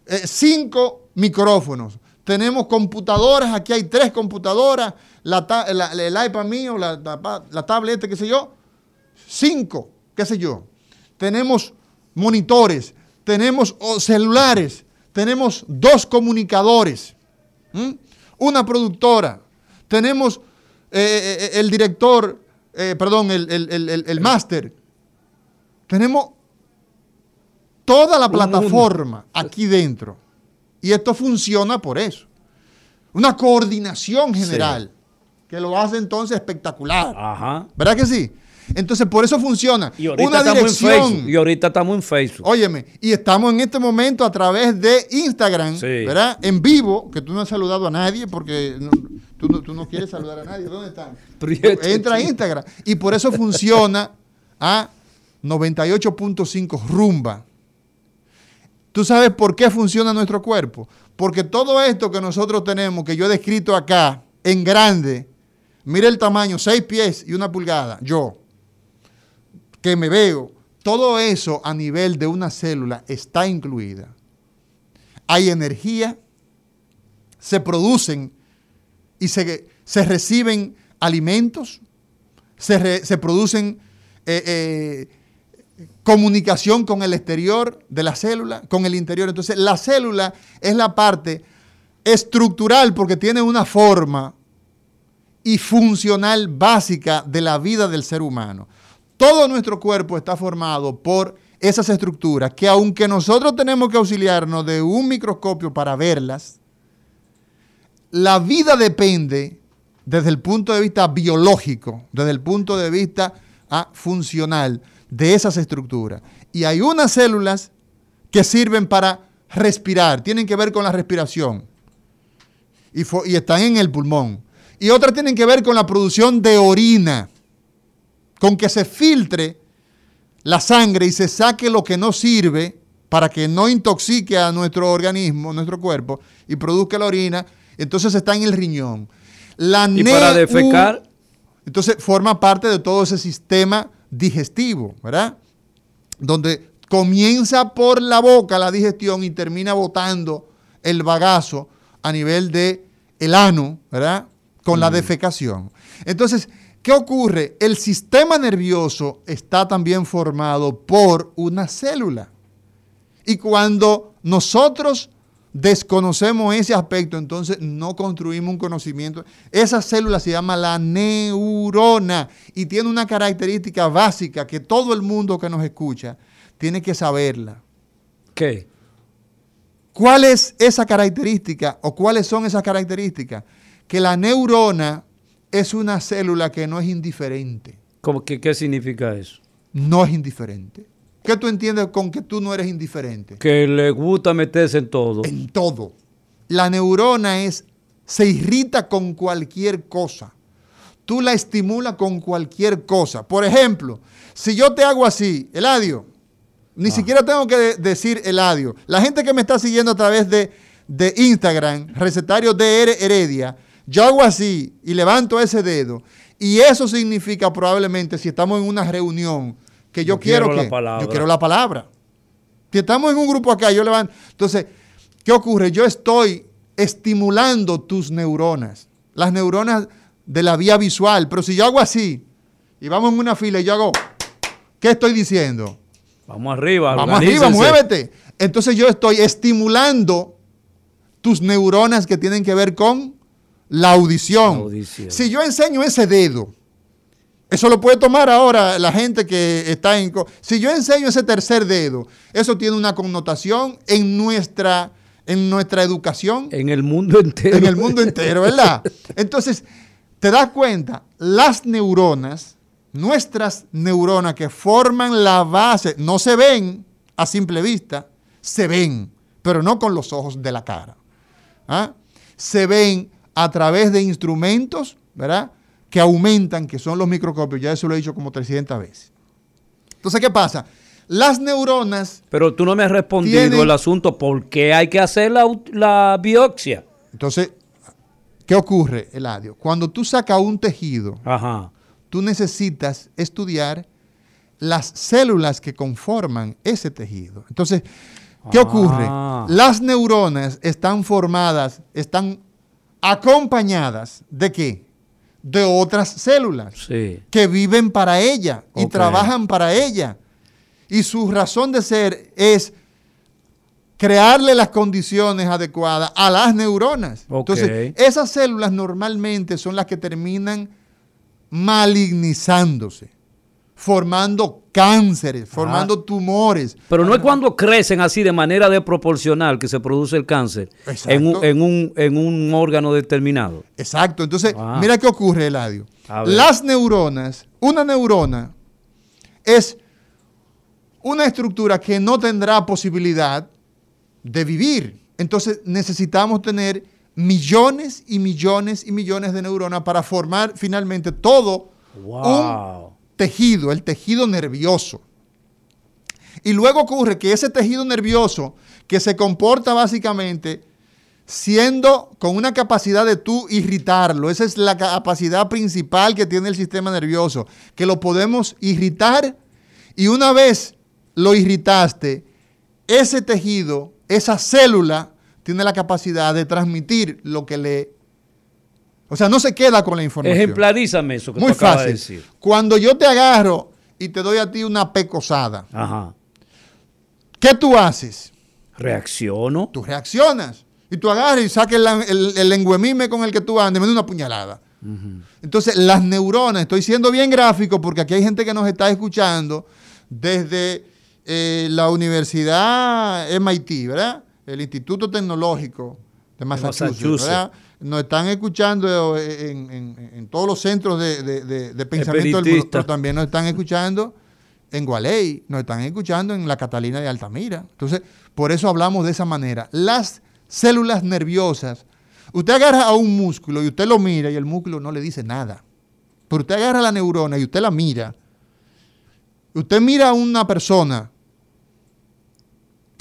eh, cinco micrófonos. tenemos computadoras, aquí hay tres computadoras, el iPad mío, la, la, tablet, qué sé yo, cinco, qué sé yo. Tenemos monitores, tenemos celulares, tenemos dos comunicadores, una productora, tenemos eh, eh, eh, el director, perdón, el, el máster, tenemos toda la plataforma aquí dentro. Y esto funciona por eso. Una coordinación general que lo hace entonces espectacular. Ajá. ¿Verdad que sí? Entonces, por eso funciona. Y ahorita Una dirección. y ahorita estamos en Facebook. Óyeme, y estamos en este momento a través de Instagram, ¿verdad? En vivo, que tú no has saludado a nadie porque tú, no, quieres saludar a nadie. ¿Dónde están? Entra a Instagram. Y por eso funciona a 98.5 rumba. ¿Tú sabes por qué funciona nuestro cuerpo? Porque todo esto que nosotros tenemos, que yo he descrito acá, en grande, mire el tamaño, seis pies y una pulgada, yo, que me veo, todo eso a nivel de una célula está incluida. Hay energía, se producen y se, reciben alimentos, se, producen eh, eh, comunicación con el exterior de la célula, con el interior. Entonces, la célula es la parte estructural porque tiene una forma y funcional básica de la vida del ser humano. Todo nuestro cuerpo está formado por esas estructuras que aunque nosotros tenemos que auxiliarnos de un microscopio para verlas, la vida depende desde el punto de vista biológico, desde el punto de vista ah, funcional, de esas estructuras. Y hay unas células que sirven para respirar, tienen que ver con la respiración y, y están en el pulmón. Y otras tienen que ver con la producción de orina, con que se filtre la sangre y se saque lo que no sirve para que no intoxique a nuestro organismo, nuestro cuerpo, y produzca la orina. Entonces está en el riñón. La y para defecar. Entonces forma parte de todo ese sistema digestivo, ¿verdad? Donde comienza por la boca la digestión y termina botando el bagazo a nivel de el ano, ¿verdad? Con la defecación. Entonces, ¿qué ocurre? El sistema nervioso está también formado por una célula. Y cuando nosotros desconocemos ese aspecto, entonces no construimos un conocimiento. Esa célula se llama la neurona y tiene una característica básica que todo el mundo que nos escucha tiene que saberla. ¿Qué? ¿Cuál es esa característica o cuáles son esas características? Que la neurona es una célula que no es indiferente. ¿Cómo que, ¿Qué significa eso? No es indiferente. ¿Qué tú entiendes con que tú no eres indiferente? Que le gusta meterse en todo. En todo. La neurona es, se irrita con cualquier cosa. Tú la estimulas con cualquier cosa. Por ejemplo, si yo te hago así, Eladio, ni ah. siquiera tengo que decir Eladio. La gente que me está siguiendo a través de, de Instagram, recetario DR Heredia, yo hago así y levanto ese dedo. Y eso significa probablemente, si estamos en una reunión, que yo, quiero, que, yo quiero la palabra. Si estamos en un grupo acá, yo levanto. Entonces, ¿qué ocurre? Yo estoy estimulando tus neuronas, las neuronas de la vía visual. Pero si yo hago así y vamos en una fila y yo hago, ¿qué estoy diciendo? Vamos arriba, vamos arriba, muévete. Entonces yo estoy estimulando tus neuronas que tienen que ver con la audición. La audición. Si yo enseño ese dedo, eso lo puede tomar ahora la gente que está en... Si yo enseño ese tercer dedo, eso tiene una connotación en nuestra, en nuestra educación. En el mundo entero. En el mundo entero, ¿verdad? Entonces, te das cuenta, las neuronas, nuestras neuronas que forman la base, no se ven a simple vista, se ven, pero no con los ojos de la cara. ¿ah? Se ven a través de instrumentos, ¿verdad? que aumentan, que son los microscopios, ya eso lo he dicho como 300 veces. Entonces, ¿qué pasa? Las neuronas... Pero tú no me has respondido el asunto, ¿por qué hay que hacer la, biopsia? Entonces, ¿qué ocurre, Eladio? Cuando tú sacas un tejido, tú necesitas estudiar las células que conforman ese tejido. Entonces, ¿Qué ocurre? Ah. Las neuronas están formadas, están acompañadas de qué? De otras células Sí. que viven para ella y trabajan para ella. Y su razón de ser es crearle las condiciones adecuadas a las neuronas. Entonces, esas células normalmente son las que terminan malignizándose, formando cánceres, formando tumores. Pero no es cuando crecen así de manera desproporcional que se produce el cáncer en un, en, un, en un órgano determinado. Exacto. Entonces, Ah. mira qué ocurre, Eladio. Las neuronas, una neurona es una estructura que no tendrá posibilidad de vivir. Entonces, necesitamos tener millones y millones y millones de neuronas para formar finalmente todo Wow. un tejido, el tejido nervioso. Y luego ocurre que ese tejido nervioso, que se comporta básicamente siendo con una capacidad de tú irritarlo, esa es la capacidad principal que tiene el sistema nervioso, que lo podemos irritar y una vez lo irritaste, ese tejido, esa célula, tiene la capacidad de transmitir lo que le... O sea, no se queda con la información. Ejemplarízame eso que Muy tú acabas de fácil. decir. Cuando yo te agarro y te doy a ti una pecosada, Ajá. ¿qué tú haces? Reacciono. Tú reaccionas. Y tú agarras y saques el, el, el lengüemime con el que tú andes, me da una puñalada. Entonces, las neuronas, estoy siendo bien gráfico porque aquí hay gente que nos está escuchando desde eh, la Universidad MIT, ¿verdad? El Instituto Tecnológico de Massachusetts, Massachusetts. ¿verdad? Nos están escuchando en, en- en todos los centros de, de- de- de pensamiento del mundo, pero también nos están escuchando en Gualey, nos están escuchando en la Catalina de Altamira. Entonces, por eso hablamos de esa manera. Las células nerviosas, usted agarra a un músculo y usted lo mira y el músculo no le dice nada. Pero usted agarra la neurona y usted la mira. Usted mira a una persona,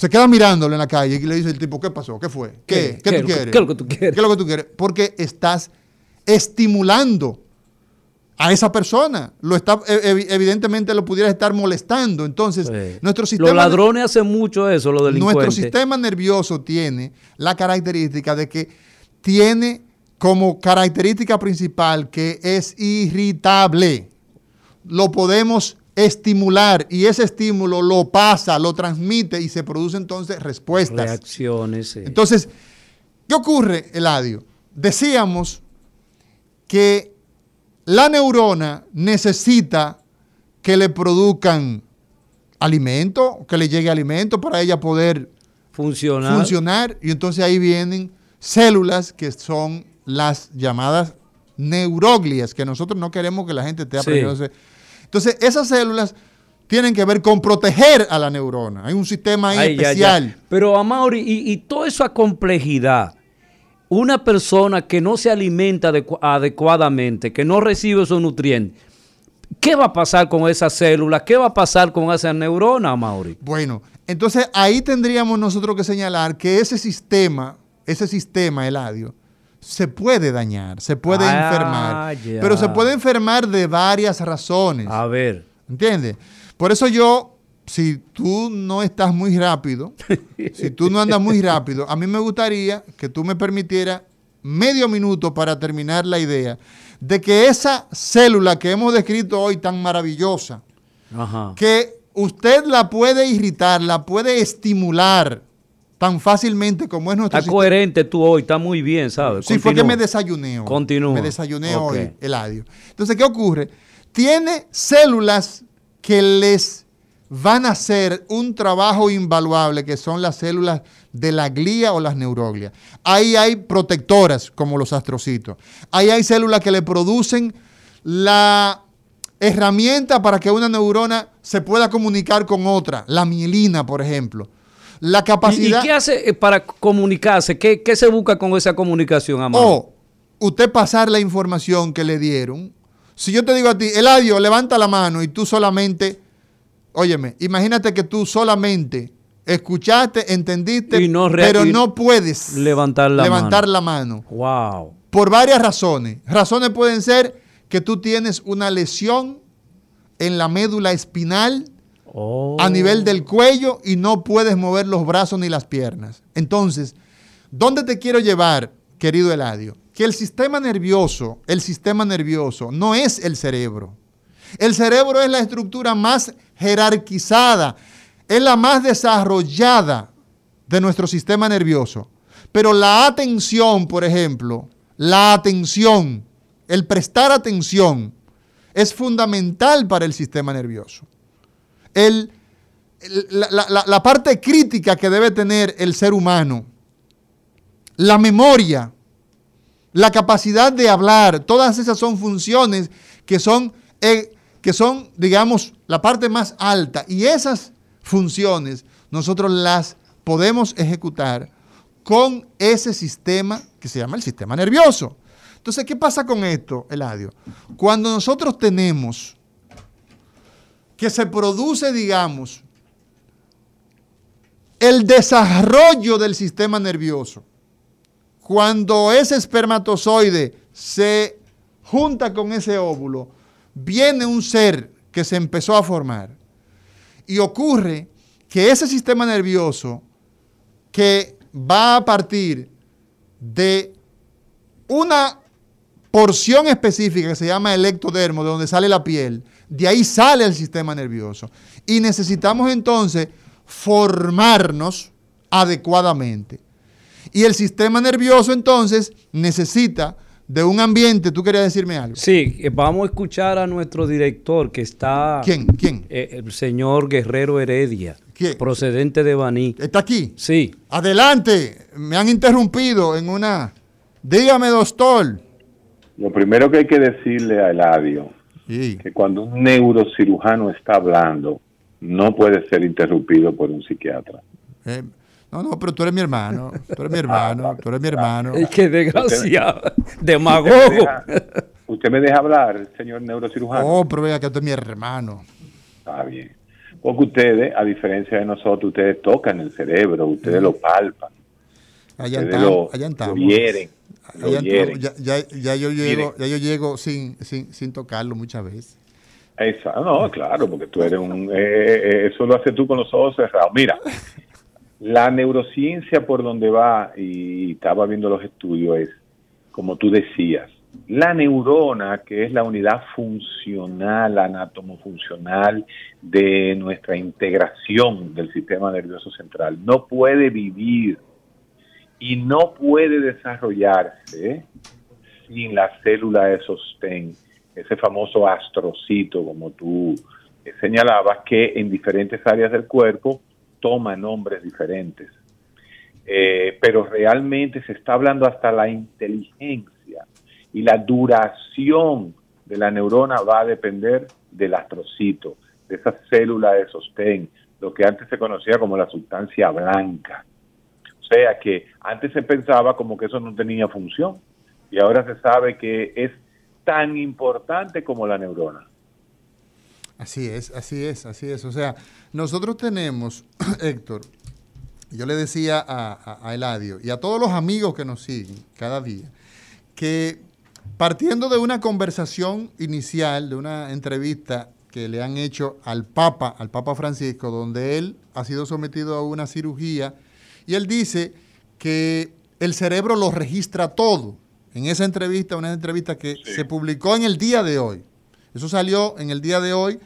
se queda mirándolo en la calle y le dice el tipo, ¿qué pasó? ¿Qué fue? ¿Qué? ¿Qué, ¿Qué? tú ¿Qué- quieres? qué es lo que tú quieres? ¿Qué es lo que tú quieres? Porque estás estimulando a esa persona. Lo está, ev- evidentemente lo pudieras estar molestando. Entonces, Sí. nuestro sistema... Los ladrones hacen mucho eso, los delincuentes. Nuestro sistema nervioso tiene la característica de que tiene como característica principal que es irritable. Lo podemos estimular y ese estímulo lo pasa, lo transmite y se produce entonces respuestas. Reacciones. sí. Entonces, ¿qué ocurre, Eladio? Decíamos que la neurona necesita que le produzcan alimento, que le llegue alimento para ella poder Funcionar. funcionar. Y entonces ahí vienen células que son las llamadas neuroglias, que nosotros no queremos que la gente esté aprendiendo. Entonces, esas células tienen que ver con proteger a la neurona. Hay un sistema ahí Ay, ya, ya. especial. Pero, Amaury, y, y toda esa complejidad, una persona que no se alimenta adecu- adecuadamente, que no recibe esos nutrientes, ¿qué va a pasar con esas células? ¿Qué va a pasar con esas neuronas, Amaury? Bueno, entonces ahí tendríamos nosotros que señalar que ese sistema, ese sistema, Eladio, se puede dañar, se puede Ah, enfermar. Pero se puede enfermar de varias razones. A ver. ¿Entiendes? Por eso yo, si tú no estás muy rápido, si tú no andas muy rápido, a mí me gustaría que tú me permitieras medio minuto para terminar la idea de que esa célula que hemos descrito hoy tan maravillosa, Ajá. que usted la puede irritar, la puede estimular tan fácilmente como es nuestro Está coherente tú hoy, está muy bien, ¿sabes? Sí, fue que Continúa. me desayuné hoy. Continúa. Me desayuné Ok. hoy, Eladio. Entonces, ¿qué ocurre? Tiene células que les van a hacer un trabajo invaluable, que son las células de la glía o las neuroglias. Ahí hay protectoras, como los astrocitos. Ahí hay células que le producen la herramienta para que una neurona se pueda comunicar con otra, la mielina, por ejemplo. La ¿Y, y capacidad... qué hace eh, para comunicarse? ¿Qué, qué se busca con esa comunicación, Amaury? O usted pasar la información que le dieron. Si yo te digo a ti, Eladio, levanta la mano y tú solamente, óyeme, imagínate que tú solamente escuchaste, entendiste, Y no pero no puedes levantar la levantar mano. la mano. Wow. Por varias razones. Razones pueden ser que tú tienes una lesión en la médula espinal oh. a nivel del cuello y no puedes mover los brazos ni las piernas. Entonces, ¿dónde te quiero llevar, querido Eladio? Que el sistema nervioso, el sistema nervioso no es el cerebro. El cerebro es la estructura más jerarquizada, es la más desarrollada de nuestro sistema nervioso. Pero la atención, por ejemplo, la atención, el prestar atención, es fundamental para el sistema nervioso. La, la parte crítica que debe tener el ser humano, la memoria, la capacidad de hablar, todas esas son funciones que son, eh, que son, digamos, la parte más alta. Y esas funciones nosotros las podemos ejecutar con ese sistema que se llama el sistema nervioso. Entonces, ¿qué pasa con esto, Eladio? Cuando nosotros tenemos que se produce, digamos, el desarrollo del sistema nervioso, cuando ese espermatozoide se junta con ese óvulo, viene un ser que se empezó a formar y ocurre que ese sistema nervioso que va a partir de una porción específica que se llama el ectodermo, de donde sale la piel, de ahí sale el sistema nervioso. Y necesitamos entonces formarnos adecuadamente. Y el sistema nervioso entonces necesita de un ambiente. ¿Tú querías decirme algo? Sí, eh, vamos a escuchar a nuestro director que está... ¿Quién? ¿Quién? Eh, el señor Guerrero Heredia. Procedente de Baní. ¿Está aquí? Sí. Adelante. Me han interrumpido en una... Dígame, doctor. Lo primero que hay que decirle a Eladio, que cuando un neurocirujano está hablando, no puede ser interrumpido por un psiquiatra. Eh, no, no, pero tú eres mi hermano, tú eres mi hermano, tú eres mi hermano. Es que desgraciado, demagogo. Usted me, deja, hablar, señor neurocirujano. Oh, pero vea que usted es mi hermano. Está bien. Porque ustedes, a diferencia de nosotros, ustedes tocan el cerebro, ustedes lo palpan. Allá allá estamos. Lo hieren. Ya, yo llego, ya yo llego sin, sin, tocarlo muchas veces. Eso, no, claro, porque tú eres un... Eh, eh, eso lo haces tú con los ojos cerrados. Mira, la neurociencia por donde va, y estaba viendo los estudios, es, como tú decías, la neurona, que es la unidad funcional, anatomofuncional de nuestra integración del sistema nervioso central, no puede vivir y no puede desarrollarse sin la célula de sostén, ese famoso astrocito, como tú señalabas, que en diferentes áreas del cuerpo toma nombres diferentes. Eh, pero realmente se está hablando hasta la inteligencia y la duración de la neurona va a depender del astrocito, de esa célula de sostén, lo que antes se conocía como la sustancia blanca. O sea que antes se pensaba como que eso no tenía función y ahora se sabe que es tan importante como la neurona. Así es, así es, así es. O sea, nosotros tenemos, Héctor, yo le decía a, Eladio y a todos los amigos que nos siguen cada día, que partiendo de una conversación inicial, de una entrevista que le han hecho al Papa, al Papa Francisco, donde él ha sido sometido a una cirugía y él dice que el cerebro lo registra todo. En esa entrevista, una entrevista que se publicó en el día de hoy. Eso salió en el día de hoy,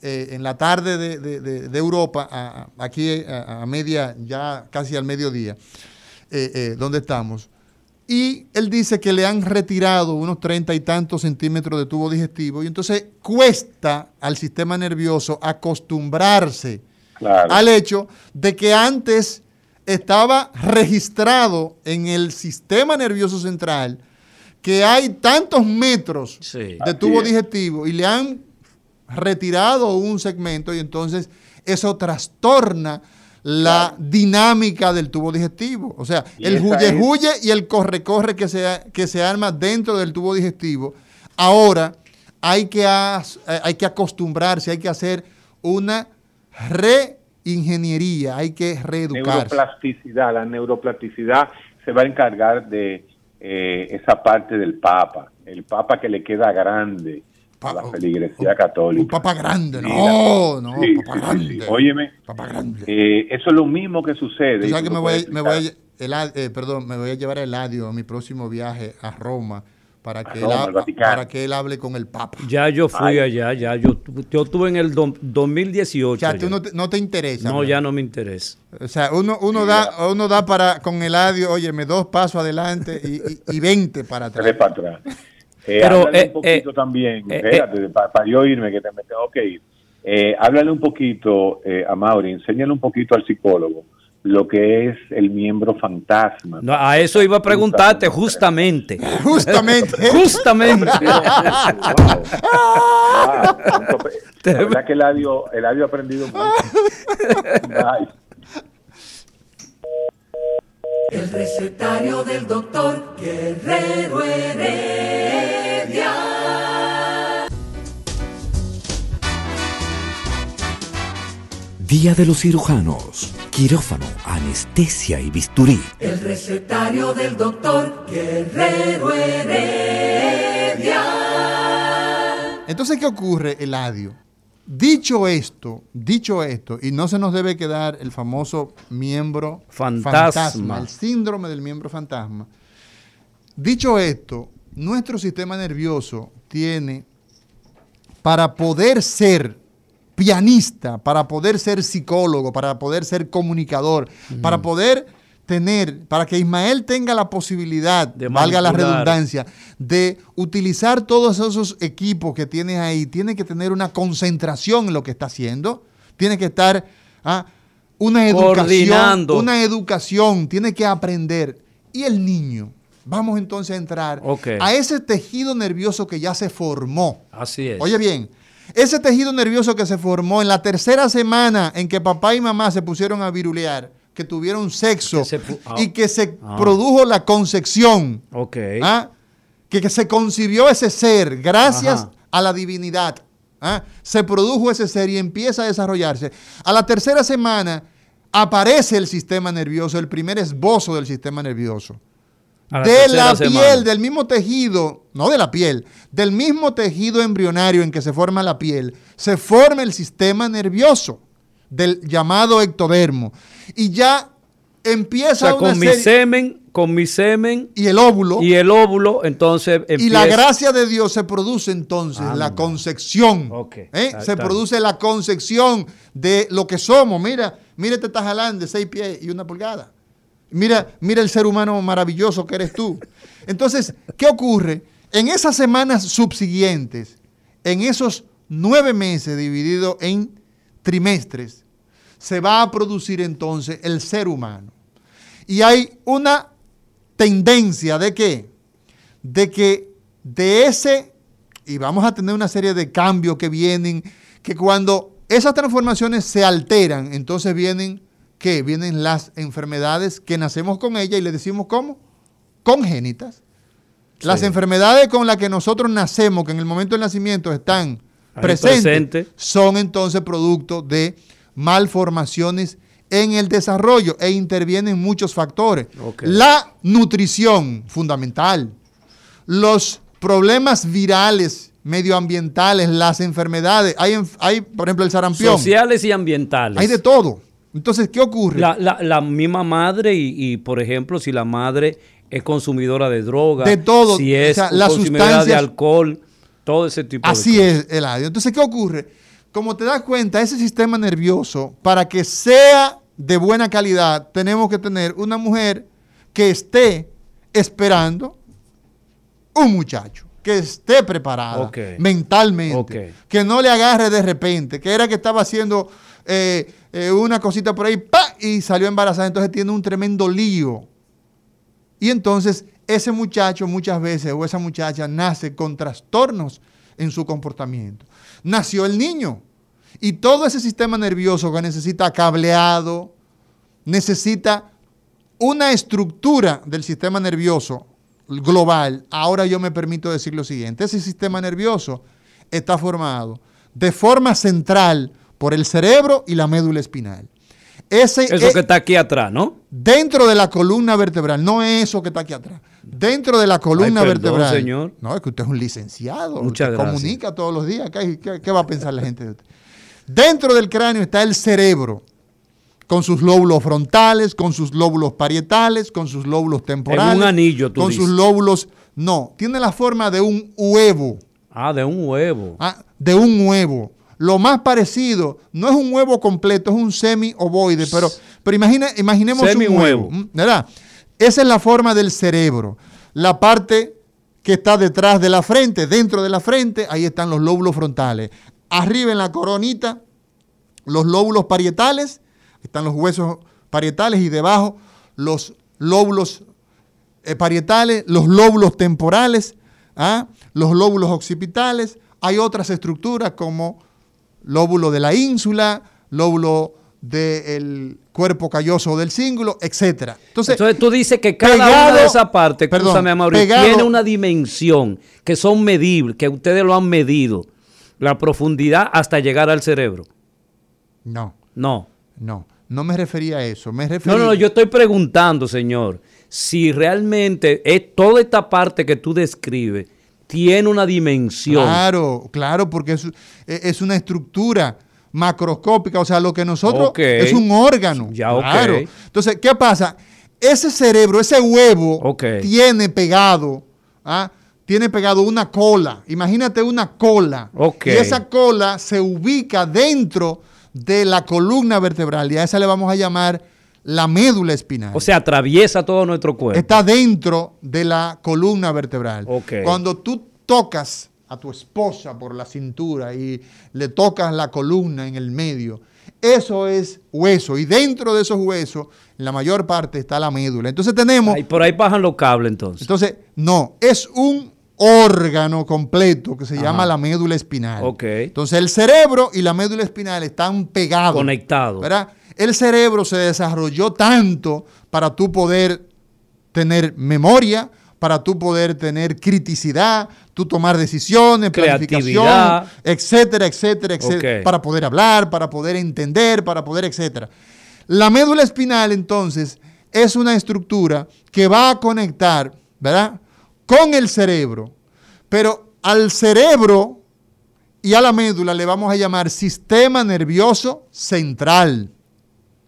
eh, en la tarde de, Europa, aquí a, media, ya casi al mediodía, eh, eh, donde estamos. Y él dice que le han retirado unos treinta y tantos centímetros de tubo digestivo y entonces cuesta al sistema nervioso acostumbrarse al hecho de que antes estaba registrado en el sistema nervioso central que hay tantos metros de tubo digestivo y le han retirado un segmento y entonces eso trastorna la dinámica del tubo digestivo. O sea, el huye huye y el corre corre que se, que se arma dentro del tubo digestivo. Ahora hay que, hay que acostumbrarse, hay que hacer una re ingeniería, hay que reeducarse. Neuroplasticidad, la neuroplasticidad se va a encargar de eh, esa parte del Papa, el Papa que le queda grande, a la feligresía católica. Un papa grande, no, no, papa grande. Óyeme, papa grande. Eh, eso es lo mismo que sucede. ¿Sabes que me voy, me voy, eh, perdón, me voy a llevar el Eladio a mi próximo viaje a Roma para que, él, para que él hable con el Papa. Ya yo fui allá, ya yo, yo estuve en el 2018. O sea, tú no te, no te, interesa. No, ya no me interesa. O sea, uno, uno, da, uno da para con el audio, óyeme, dos pasos adelante y, y, 20 para atrás. Tres para atrás. Eh, Pero eh, un poquito eh, también, eh, espérate, para, yo irme, que te me tengo que ir. háblale un poquito a Mauri, enséñale un poquito al psicólogo lo que es el miembro fantasma. No, a eso iba a preguntarte justamente. Justamente. justamente. La verdad que el audio, el audio ha aprendido mucho. El recetario del doctor Guerrero Heredia. Día de los cirujanos quirófano, anestesia y bisturí. El recetario del doctor Guerrero Heredia. Entonces, ¿qué ocurre, Eladio? Dicho esto, dicho esto, y no se nos debe quedar el famoso miembro fantasma, el síndrome del miembro fantasma. Dicho esto, nuestro sistema nervioso tiene, para poder ser pianista, para poder ser psicólogo, para poder ser comunicador, para poder tener, para que Ismael tenga la posibilidad, de valga la redundancia, de utilizar todos esos equipos que tienes ahí, tiene que tener una concentración en lo que está haciendo, tiene que estar ¿ah? una educación, una educación, tiene que aprender. Y el niño, vamos entonces a entrar a ese tejido nervioso que ya se formó. Así es. Oye bien, ese tejido nervioso que se formó en la tercera semana en que papá y mamá se pusieron a virulear, que tuvieron sexo ah. y que se ah. produjo la concepción. ¿ah? Que, se concibió ese ser gracias a la divinidad. Se produjo ese ser y empieza a desarrollarse. A la tercera semana aparece el sistema nervioso, el primer esbozo del sistema nervioso de la piel, del mismo tejido, no de la piel, del mismo tejido embrionario en que se forma la piel, se forma el sistema nervioso del llamado ectodermo. Y ya empieza o con mi semen, con mi semen y el óvulo. Y el óvulo, entonces Y la gracia de Dios se produce entonces la concepción. ¿eh? Se produce la concepción de lo que somos. Mira, mira, te estás jalando de seis pies y una pulgada. Mira, mira el ser humano maravilloso que eres tú. Entonces, ¿qué ocurre? En esas semanas subsiguientes, en esos nueve meses divididos en trimestres, se va a producir entonces el ser humano. Y hay una tendencia de qué? De que de ese, y vamos a tener una serie de cambios que vienen, que cuando esas transformaciones se alteran, entonces vienen que vienen las enfermedades que nacemos con ellas y le decimos cómo? Congénitas. Las enfermedades con las que nosotros nacemos, que en el momento del nacimiento están presentes, son entonces producto de malformaciones en el desarrollo e intervienen muchos factores. La nutrición, fundamental. Los problemas virales, medioambientales, las enfermedades. Hay, hay, por ejemplo, el sarampión. Sociales y ambientales. Hay de todo. Entonces, ¿qué ocurre? La, misma madre y, por ejemplo, si la madre es consumidora de drogas, de todo, si es la consumidora de alcohol, todo ese tipo de cosas. Así es, Eladio. Entonces, ¿qué ocurre? Como te das cuenta, ese sistema nervioso, para que sea de buena calidad, tenemos que tener una mujer que esté esperando un muchacho, que esté preparada mentalmente, que no le agarre de repente, que era que estaba haciendo eh, eh, una cosita por ahí, ¡pa! y salió embarazada, entonces tiene un tremendo lío. Y entonces ese muchacho muchas veces o esa muchacha nace con trastornos en su comportamiento. Nació el niño y todo ese sistema nervioso que necesita cableado, necesita una estructura del sistema nervioso global. Ahora yo me permito decir lo siguiente, ese sistema nervioso está formado de forma central por el cerebro y la médula espinal. Ese eso que está aquí atrás, ¿no? Dentro de la columna vertebral, no es eso que está aquí atrás. Dentro de la columna Ay, perdón, vertebral. señor. No, es que usted es un licenciado. Muchas usted gracias. comunica todos los días. ¿Qué, qué- qué va a pensar la gente de usted? Dentro del cráneo está el cerebro, con sus lóbulos frontales, con sus lóbulos parietales, con sus lóbulos temporales. En un anillo, tú Con dices. sus lóbulos. No, tiene la forma de un huevo. Ah, de un huevo. Ah, de un huevo. Lo más parecido, no es un huevo completo, es un semi-ovoide, pero, pero imagina, imaginemos Semi-huevo. un huevo. ¿verdad? Esa es la forma del cerebro. La parte que está detrás de la frente, dentro de la frente, ahí están los lóbulos frontales. Arriba en la coronita, los lóbulos parietales, están los huesos parietales y debajo los lóbulos eh, parietales, los lóbulos temporales, ¿ah? los lóbulos occipitales. Hay otras estructuras como lóbulo de la ínsula, lóbulo del cuerpo calloso del cíngulo, etcétera. Entonces, Entonces tú dices que cada pegado- una de esas partes, tiene una dimensión que son medibles, que ustedes lo han medido, la profundidad hasta llegar al cerebro. no, No. no, no me refería a eso. Me refería, No, no, yo estoy preguntando, señor, si realmente es toda esta parte que tú describes tiene una dimensión. Claro, claro, porque es, es una estructura macroscópica, o sea, lo que nosotros Ok. es un órgano. Ya, claro. Entonces, ¿qué pasa? Ese cerebro, ese huevo, Ok. tiene pegado, ¿ah? tiene pegado una cola. Imagínate una cola. Y esa cola se ubica dentro de la columna vertebral y a esa le vamos a llamar la médula espinal. O sea, atraviesa todo nuestro cuerpo. Está dentro de la columna vertebral. Cuando tú tocas a tu esposa por la cintura y le tocas la columna en el medio, eso es hueso. Y dentro de esos huesos, en la mayor parte está la médula. Entonces tenemos, Ay, por ahí bajan los cables entonces. entonces, no, es un órgano completo que se Ajá. llama la médula espinal. Entonces el cerebro y la médula espinal están pegados. Conectados. ¿verdad? El cerebro se desarrolló tanto para tú poder tener memoria, para tú poder tener criticidad, tú tomar decisiones, planificación, etcétera, etcétera, etcétera, para poder hablar, para poder entender, para poder, etcétera. La médula espinal, entonces, es una estructura que va a conectar, ¿verdad? Con el cerebro, pero al cerebro y a la médula le vamos a llamar sistema nervioso central.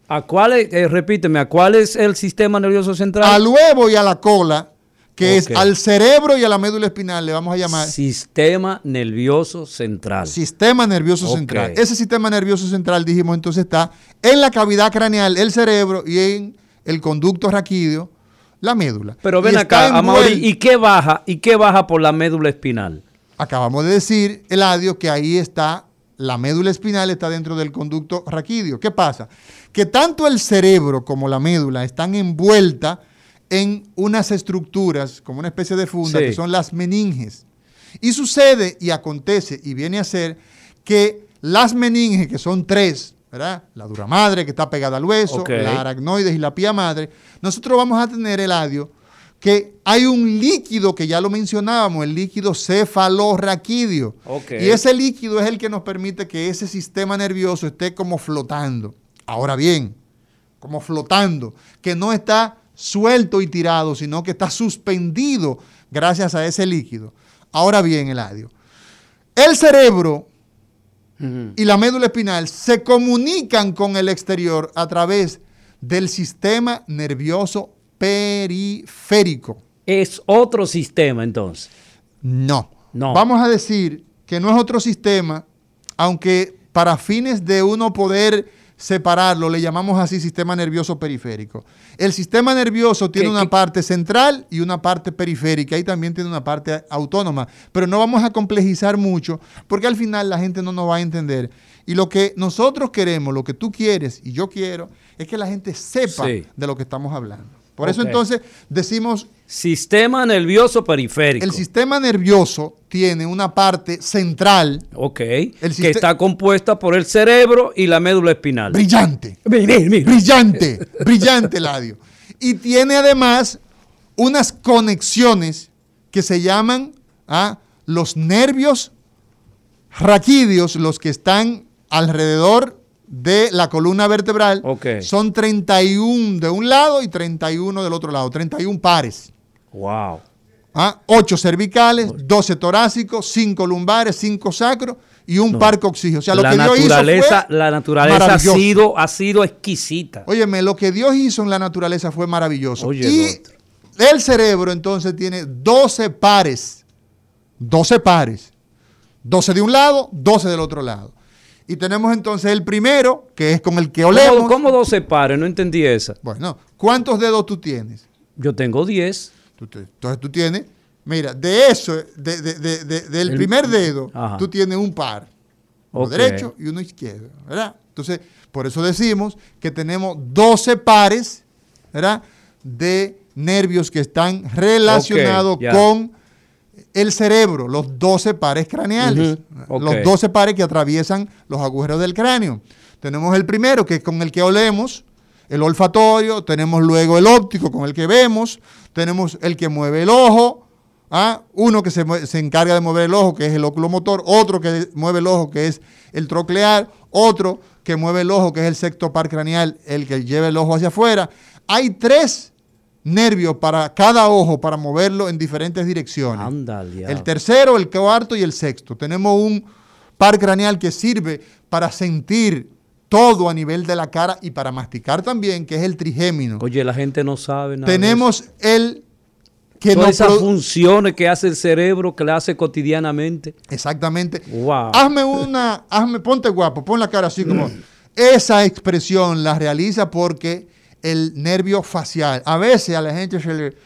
¿A cuál es, eh, repíteme, a cuál es el sistema nervioso central? Al huevo y a la cola, que es al cerebro y a la médula espinal, le vamos a llamar Sistema nervioso central. sistema nervioso central. Ese sistema nervioso central, dijimos, entonces está en la cavidad craneal, el cerebro, y en el conducto raquídeo, la médula. Pero ven Y acá, Amaury, ¿y qué baja? ¿Y qué baja por la médula espinal? Acabamos de decir, Eladio, que ahí está, la médula espinal está dentro del conducto raquídeo. ¿Qué pasa? Que tanto el cerebro como la médula están envueltas en unas estructuras, como una especie de funda, Sí. que son las meninges. Y sucede y acontece y viene a ser que las meninges, que son tres, ¿verdad? La dura madre que está pegada al hueso, la aracnoides y la pía madre, nosotros vamos a tener, Eladio, que hay un líquido que ya lo mencionábamos, el líquido cefalorraquídeo. Y ese líquido es el que nos permite que ese sistema nervioso esté como flotando. Ahora bien, como flotando, que no está suelto y tirado, sino que está suspendido gracias a ese líquido. Ahora bien, Eladio, el cerebro y la médula espinal se comunican con el exterior a través del sistema nervioso periférico. Es otro sistema entonces. No. No. Vamos a decir que no es otro sistema, aunque para fines de uno poder separarlo, le llamamos así sistema nervioso periférico. El sistema nervioso tiene ¿Qué- una qué- parte central y una parte periférica y también tiene una parte autónoma, pero no vamos a complejizar mucho porque al final la gente no nos va a entender. Y lo que nosotros queremos, lo que tú quieres y yo quiero, es que la gente sepa Sí. de lo que estamos hablando. Por eso entonces decimos Sistema nervioso periférico. el sistema nervioso tiene una parte central Ok. El que está compuesta por el cerebro y la médula espinal. brillante, Mira, mira, mira. brillante, brillante Ladio. Y tiene además unas conexiones que se llaman ah, los nervios raquídeos, los que están alrededor de la columna vertebral. Ok. Son 31 de un lado y 31 del otro lado, 31 pares. Wow. ¿ah? 8 cervicales, 12 torácicos, 5 lumbares, 5 sacros y un par coxígeo. O sea, lo la que Dios hizo fue la naturaleza ha sido, ha sido exquisita. Óyeme, lo que Dios hizo en la naturaleza fue maravilloso. Oye, y el cerebro entonces tiene 12 pares. 12 pares. 12 de un lado, 12 del otro lado. Y tenemos entonces el primero, que es con el que olemos. ¿Cómo, cómo 12 pares? No entendí esa. Bueno, ¿cuántos dedos tú tienes? Yo tengo 10. Tú te- entonces tú tienes, mira, de eso, de- de- de- de- del El- primer dedo, Ajá. tú tienes un par. Uno derecho y uno izquierdo, ¿verdad? Entonces, por eso decimos que tenemos 12 pares, ¿verdad? De nervios que están relacionados con el cerebro, los 12 pares craneales, los ok. 12 pares que atraviesan los agujeros del cráneo. Tenemos el primero, que es con el que olemos, el olfatorio, tenemos luego el óptico, con el que vemos, tenemos el que mueve el ojo, ¿ah? uno que se, se encarga de mover el ojo, que es el oculomotor, otro que mueve el ojo, que es el troclear, otro que mueve el ojo, que es el sexto par craneal, el que lleva el ojo hacia afuera. Hay tres nervios para cada ojo para moverlo en diferentes direcciones. Anda, al diablo. El tercero, el cuarto y el sexto. Tenemos un par craneal que sirve para sentir todo a nivel de la cara y para masticar también, que es el trigémino. Oye, la gente no sabe nada. Tenemos el que. Todas esas funciones que hace el cerebro, que le hace cotidianamente. Exactamente. Wow. Hazme una, hazme, ponte guapo, pon la cara así como. Esa expresión la realiza porque el nervio facial, a veces a la gente se le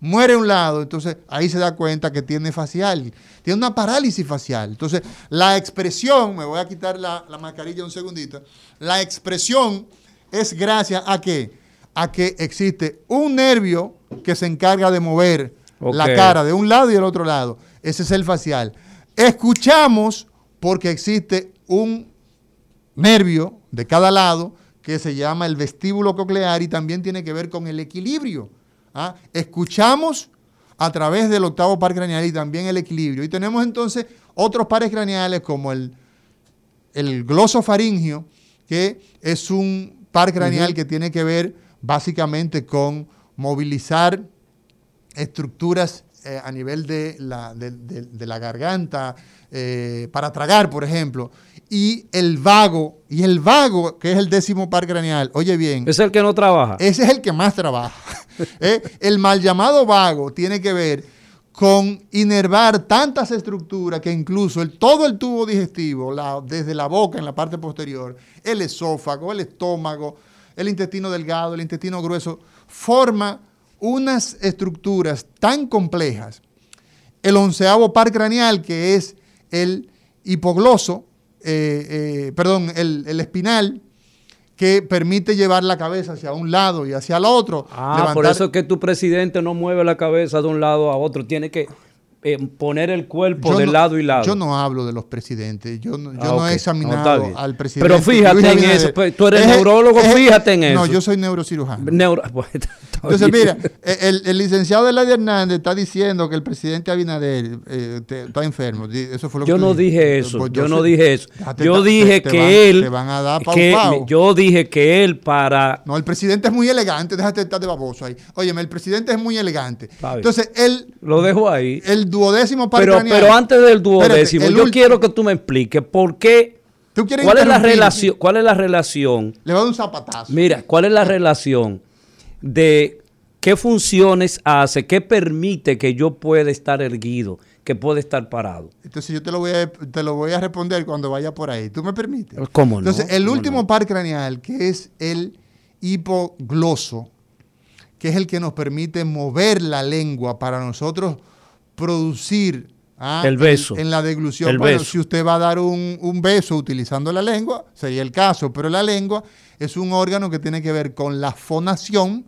muere un lado, entonces ahí se da cuenta que tiene facial, tiene una parálisis facial. Entonces, la expresión, me voy a quitar la, la mascarilla un segundito, la expresión es gracias a que, a que existe un nervio que se encarga de mover la cara de un lado y del otro lado. Ese es el facial. Escuchamos porque existe un nervio de cada lado que se llama el vestíbulo coclear y también tiene que ver con el equilibrio. ¿ah? Escuchamos a través del octavo par craneal y también el equilibrio. Y tenemos entonces otros pares craneales como el, el glosofaringio, que es un par craneal que tiene que ver básicamente con movilizar estructuras eh, a nivel de la, de, de- de la garganta, eh, para tragar, por ejemplo, y el vago, y el vago, que es el décimo par craneal, oye bien, Es el que no trabaja. ese es el que más trabaja. ¿eh? El mal llamado vago tiene que ver con inervar tantas estructuras que incluso el, todo el tubo digestivo, la- desde la boca en la parte posterior, el esófago, el estómago, el intestino delgado, el intestino grueso, forma unas estructuras tan complejas. El onceavo par craneal, que es el hipogloso, eh, eh, perdón, el, el espinal, que permite llevar la cabeza hacia un lado y hacia el otro. Ah, por eso es que tu presidente no mueve la cabeza de un lado a otro. Tiene que eh, poner el cuerpo Yo de no- lado y lado. Yo no hablo de los presidentes. Yo no, yo Ah, no he No, examinado al presidente. Pero fíjate Luis en Abinader. eso, pues, tú eres Es- neurólogo, es- fíjate en No, eso. yo soy neurocirujano. Neuro- pues, Entonces, mira, eh, el, el licenciado Eladio Hernández está diciendo que el presidente Abinader eh, te- está enfermo. Eso fue lo Yo que no dijiste. dije eso, Pues yo no dije eso. Yo dije te que van- él, Te van a dar pau, que- pau. yo dije que él para, No, el presidente es muy elegante, déjate estar de baboso ahí. Óyeme, el presidente es muy elegante. Entonces, él, lo dejo ahí. el duodécimo par Pero, craneal- pero antes del duodécimo, Espérate, yo quiero que tú me expliques por qué, ¿Tú quieres cuál es la relación, cuál es la relación Le va a dar un zapatazo. Mira, ¿cuál es la relación de qué funciones hace, qué permite que yo pueda estar erguido, que pueda estar parado? Entonces yo te lo voy a, te lo voy a responder cuando vaya por ahí. ¿Tú me permites? ¿Cómo no? Entonces, el ¿Cómo último no? par craneal, que es el hipogloso, que es el que nos permite mover la lengua para nosotros producir ah, El beso. En, en la deglución. El bueno, beso. si usted va a dar un, un beso utilizando la lengua, sería el caso, pero la lengua es un órgano que tiene que ver con la fonación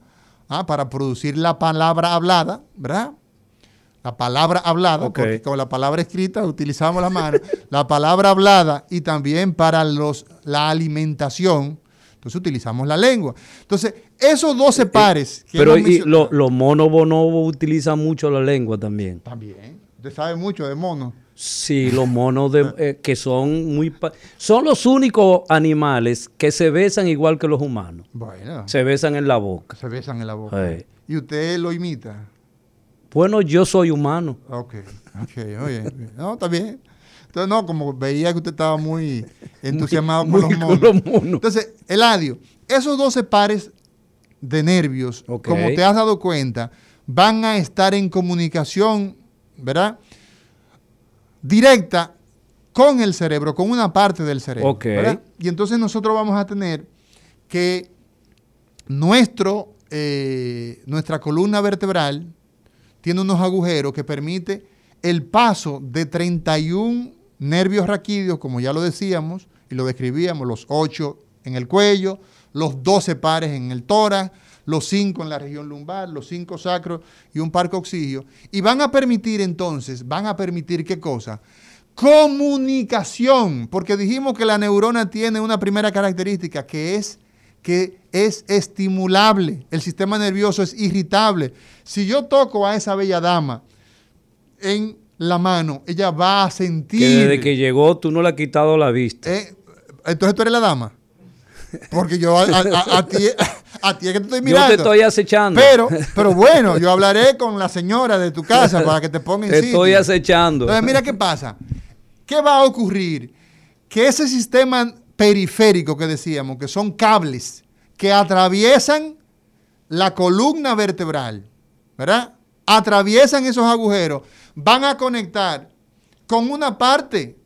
ah, para producir la palabra hablada, ¿verdad? La palabra hablada, Ok. porque con la palabra escrita utilizamos la mano, la palabra hablada y también para los, la alimentación, entonces utilizamos la lengua. Entonces, esos 12 pares que Eh, Pero y lo- los monos bonobos utilizan mucho la lengua también. También, usted sabe mucho de monos. Sí, los monos de- eh, que son muy... Son los únicos animales que se besan igual que los humanos. Bueno, Se besan en la boca. se besan en la boca. Sí. Y usted lo imita. Bueno, yo soy humano. Ok, ok, oye. No, está bien. Entonces, no, como veía que usted estaba muy entusiasmado Muy- con, los monos. con los monos. Entonces, Eladio, esos 12 pares de nervios, como te has dado cuenta, van a estar en comunicación, ¿verdad? Directa con el cerebro, con una parte del cerebro. Y entonces nosotros vamos a tener que nuestro, eh, nuestra columna vertebral tiene unos agujeros que permite el paso de 31 nervios raquídeos, como ya lo decíamos y lo describíamos, los 8 en el cuello, los 12 pares en el tórax, los 5 en la región lumbar, los 5 sacros y un par coxigio. Y van a permitir entonces, van a permitir qué cosa? Comunicación, porque dijimos que la neurona tiene una primera característica que es que es estimulable, el sistema nervioso es irritable. Si yo toco a esa bella dama en la mano, ella va a sentir... Que desde que llegó tú no le has quitado la vista. Eh, entonces tú eres la dama. Porque yo a, a- ti, a ti es que te estoy yo mirando. te estoy acechando. Pero, pero bueno, yo hablaré con la señora de tu casa para que te ponga en te sitio. estoy acechando. Entonces, mira qué pasa. ¿Qué va a ocurrir? Que ese sistema periférico que decíamos, que son cables que atraviesan la columna vertebral, ¿verdad? Atraviesan esos agujeros, van a conectar con una parte,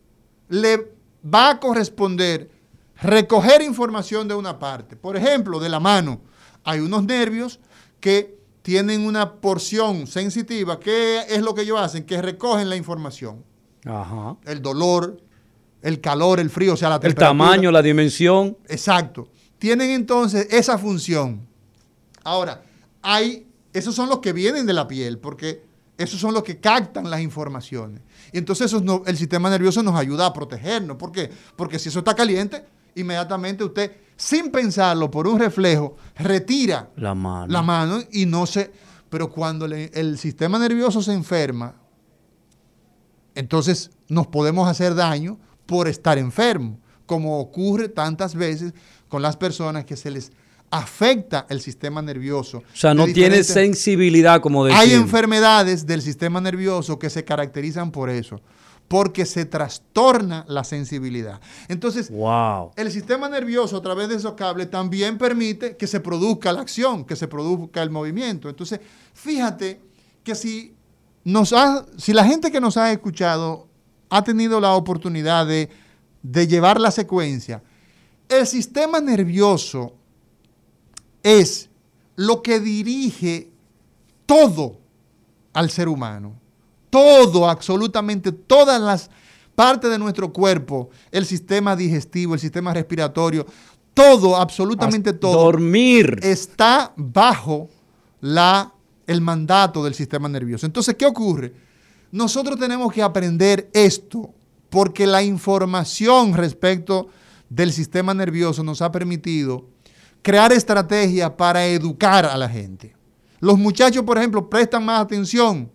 le va a corresponder recoger información de una parte. Por ejemplo, de la mano, hay unos nervios que tienen una porción sensitiva. ¿Qué es lo que ellos hacen? Que recogen la información. Ajá. El dolor, el calor, el frío, o sea, la El tamaño, la dimensión. Exacto. Tienen entonces esa función. Ahora, hay, esos son los que vienen de la piel, porque esos son los que captan las informaciones. Y entonces no- el sistema nervioso nos ayuda a protegernos. ¿Por qué? Porque si eso está caliente, inmediatamente usted, sin pensarlo, por un reflejo, retira La mano. la mano y no se... Pero cuando le- el sistema nervioso se enferma, entonces nos podemos hacer daño por estar enfermo, como ocurre tantas veces con las personas que se les afecta el sistema nervioso. O sea, no tiene sensibilidad, como decía. Hay enfermedades del sistema nervioso que se caracterizan por eso, porque se trastorna la sensibilidad. Entonces, Wow. el sistema nervioso a través de esos cables también permite que se produzca la acción, que se produzca el movimiento. Entonces, fíjate que si, nos ha- si la gente que nos ha escuchado ha tenido la oportunidad de, de llevar la secuencia, el sistema nervioso es lo que dirige todo al ser humano. Todo, absolutamente todas las partes de nuestro cuerpo, el sistema digestivo, el sistema respiratorio, todo, absolutamente todo, Dormir. está bajo la, el mandato del sistema nervioso. Entonces, ¿qué ocurre? Nosotros tenemos que aprender esto porque la información respecto del sistema nervioso nos ha permitido crear estrategias para educar a la gente. Los muchachos, por ejemplo, prestan más atención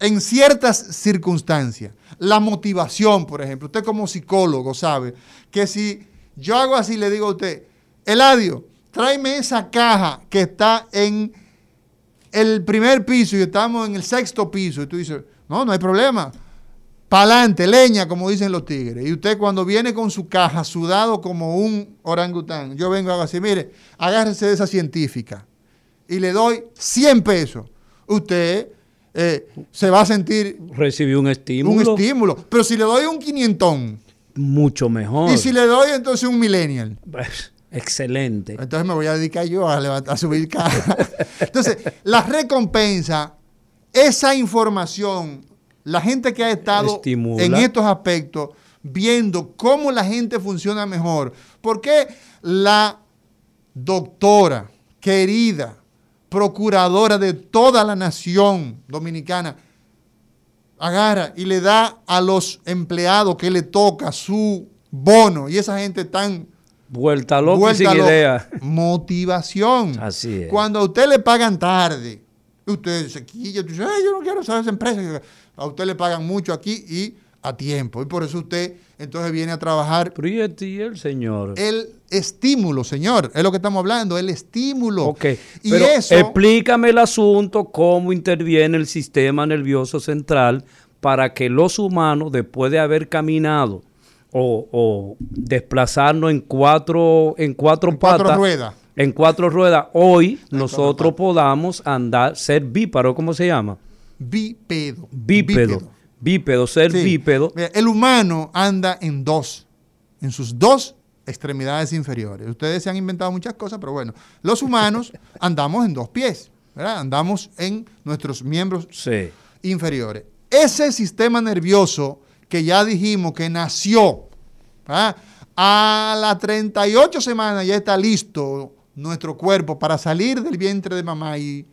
en ciertas circunstancias. La motivación, por ejemplo. Usted como psicólogo sabe que si yo hago así, le digo a usted, Eladio, tráeme esa caja que está en el primer piso y estamos en el sexto piso. Y tú dices, no, no hay problema. Pa'lante, leña, como dicen los tigres. Y usted cuando viene con su caja sudado como un orangután, yo vengo y hago así, mire, agárrese de esa científica y le doy 100 pesos. Usted eh, se va a sentir Recibió un estímulo. un estímulo. Pero si le doy un quinientón Mucho mejor. y si le doy entonces un millennial, Pues, Excelente. entonces me voy a dedicar yo a, levantar, a subir caja. Entonces, la recompensa, esa información, la gente que ha estado Estimula. en estos aspectos, viendo cómo la gente funciona mejor. Porque la doctora, querida, procuradora de toda la nación dominicana, agarra y le da a los empleados que le toca su bono y esa gente tan Vuelta loca vuelta sin loca. idea. Motivación. Así es. Cuando a usted le pagan tarde, usted se quilla, tú dices, "Ay, yo no quiero saber esa empresa. A usted le pagan mucho aquí y a tiempo. Y por eso usted entonces viene a trabajar Pero ¿y este y el señor. el estímulo, señor. Es lo que estamos hablando, el estímulo. Ok, Y pero eso, explícame el asunto, cómo interviene el sistema nervioso central para que los humanos, después de haber caminado o, o desplazarnos en cuatro, en cuatro En cuatro patas, ruedas. en cuatro ruedas, hoy nosotros podamos andar, ser bíparo, ¿cómo se llama? bípedo. Bípedo. Bípedo, ser Sí. bípedo. El humano anda en dos, en sus dos extremidades inferiores. Ustedes se han inventado muchas cosas, pero bueno, los humanos andamos en dos pies, ¿verdad? Andamos en nuestros miembros Sí. inferiores. Ese sistema nervioso que ya dijimos que nació, ¿verdad? a las 38 semanas ya está listo nuestro cuerpo para salir del vientre de mamá y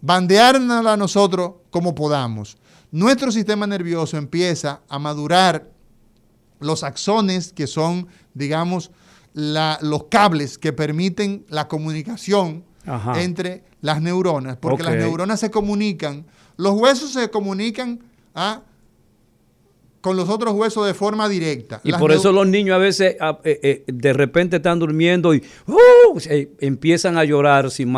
bandearnos a nosotros como podamos. Nuestro sistema nervioso empieza a madurar los axones, que son, digamos, la- los cables que permiten la comunicación Ajá. entre las neuronas, porque las neuronas se comunican, los huesos se comunican ¿ah? con los otros huesos de forma directa. Y Las por eso los niños a veces ah, eh, eh, de repente están durmiendo y ¡uh! empiezan a llorar sin,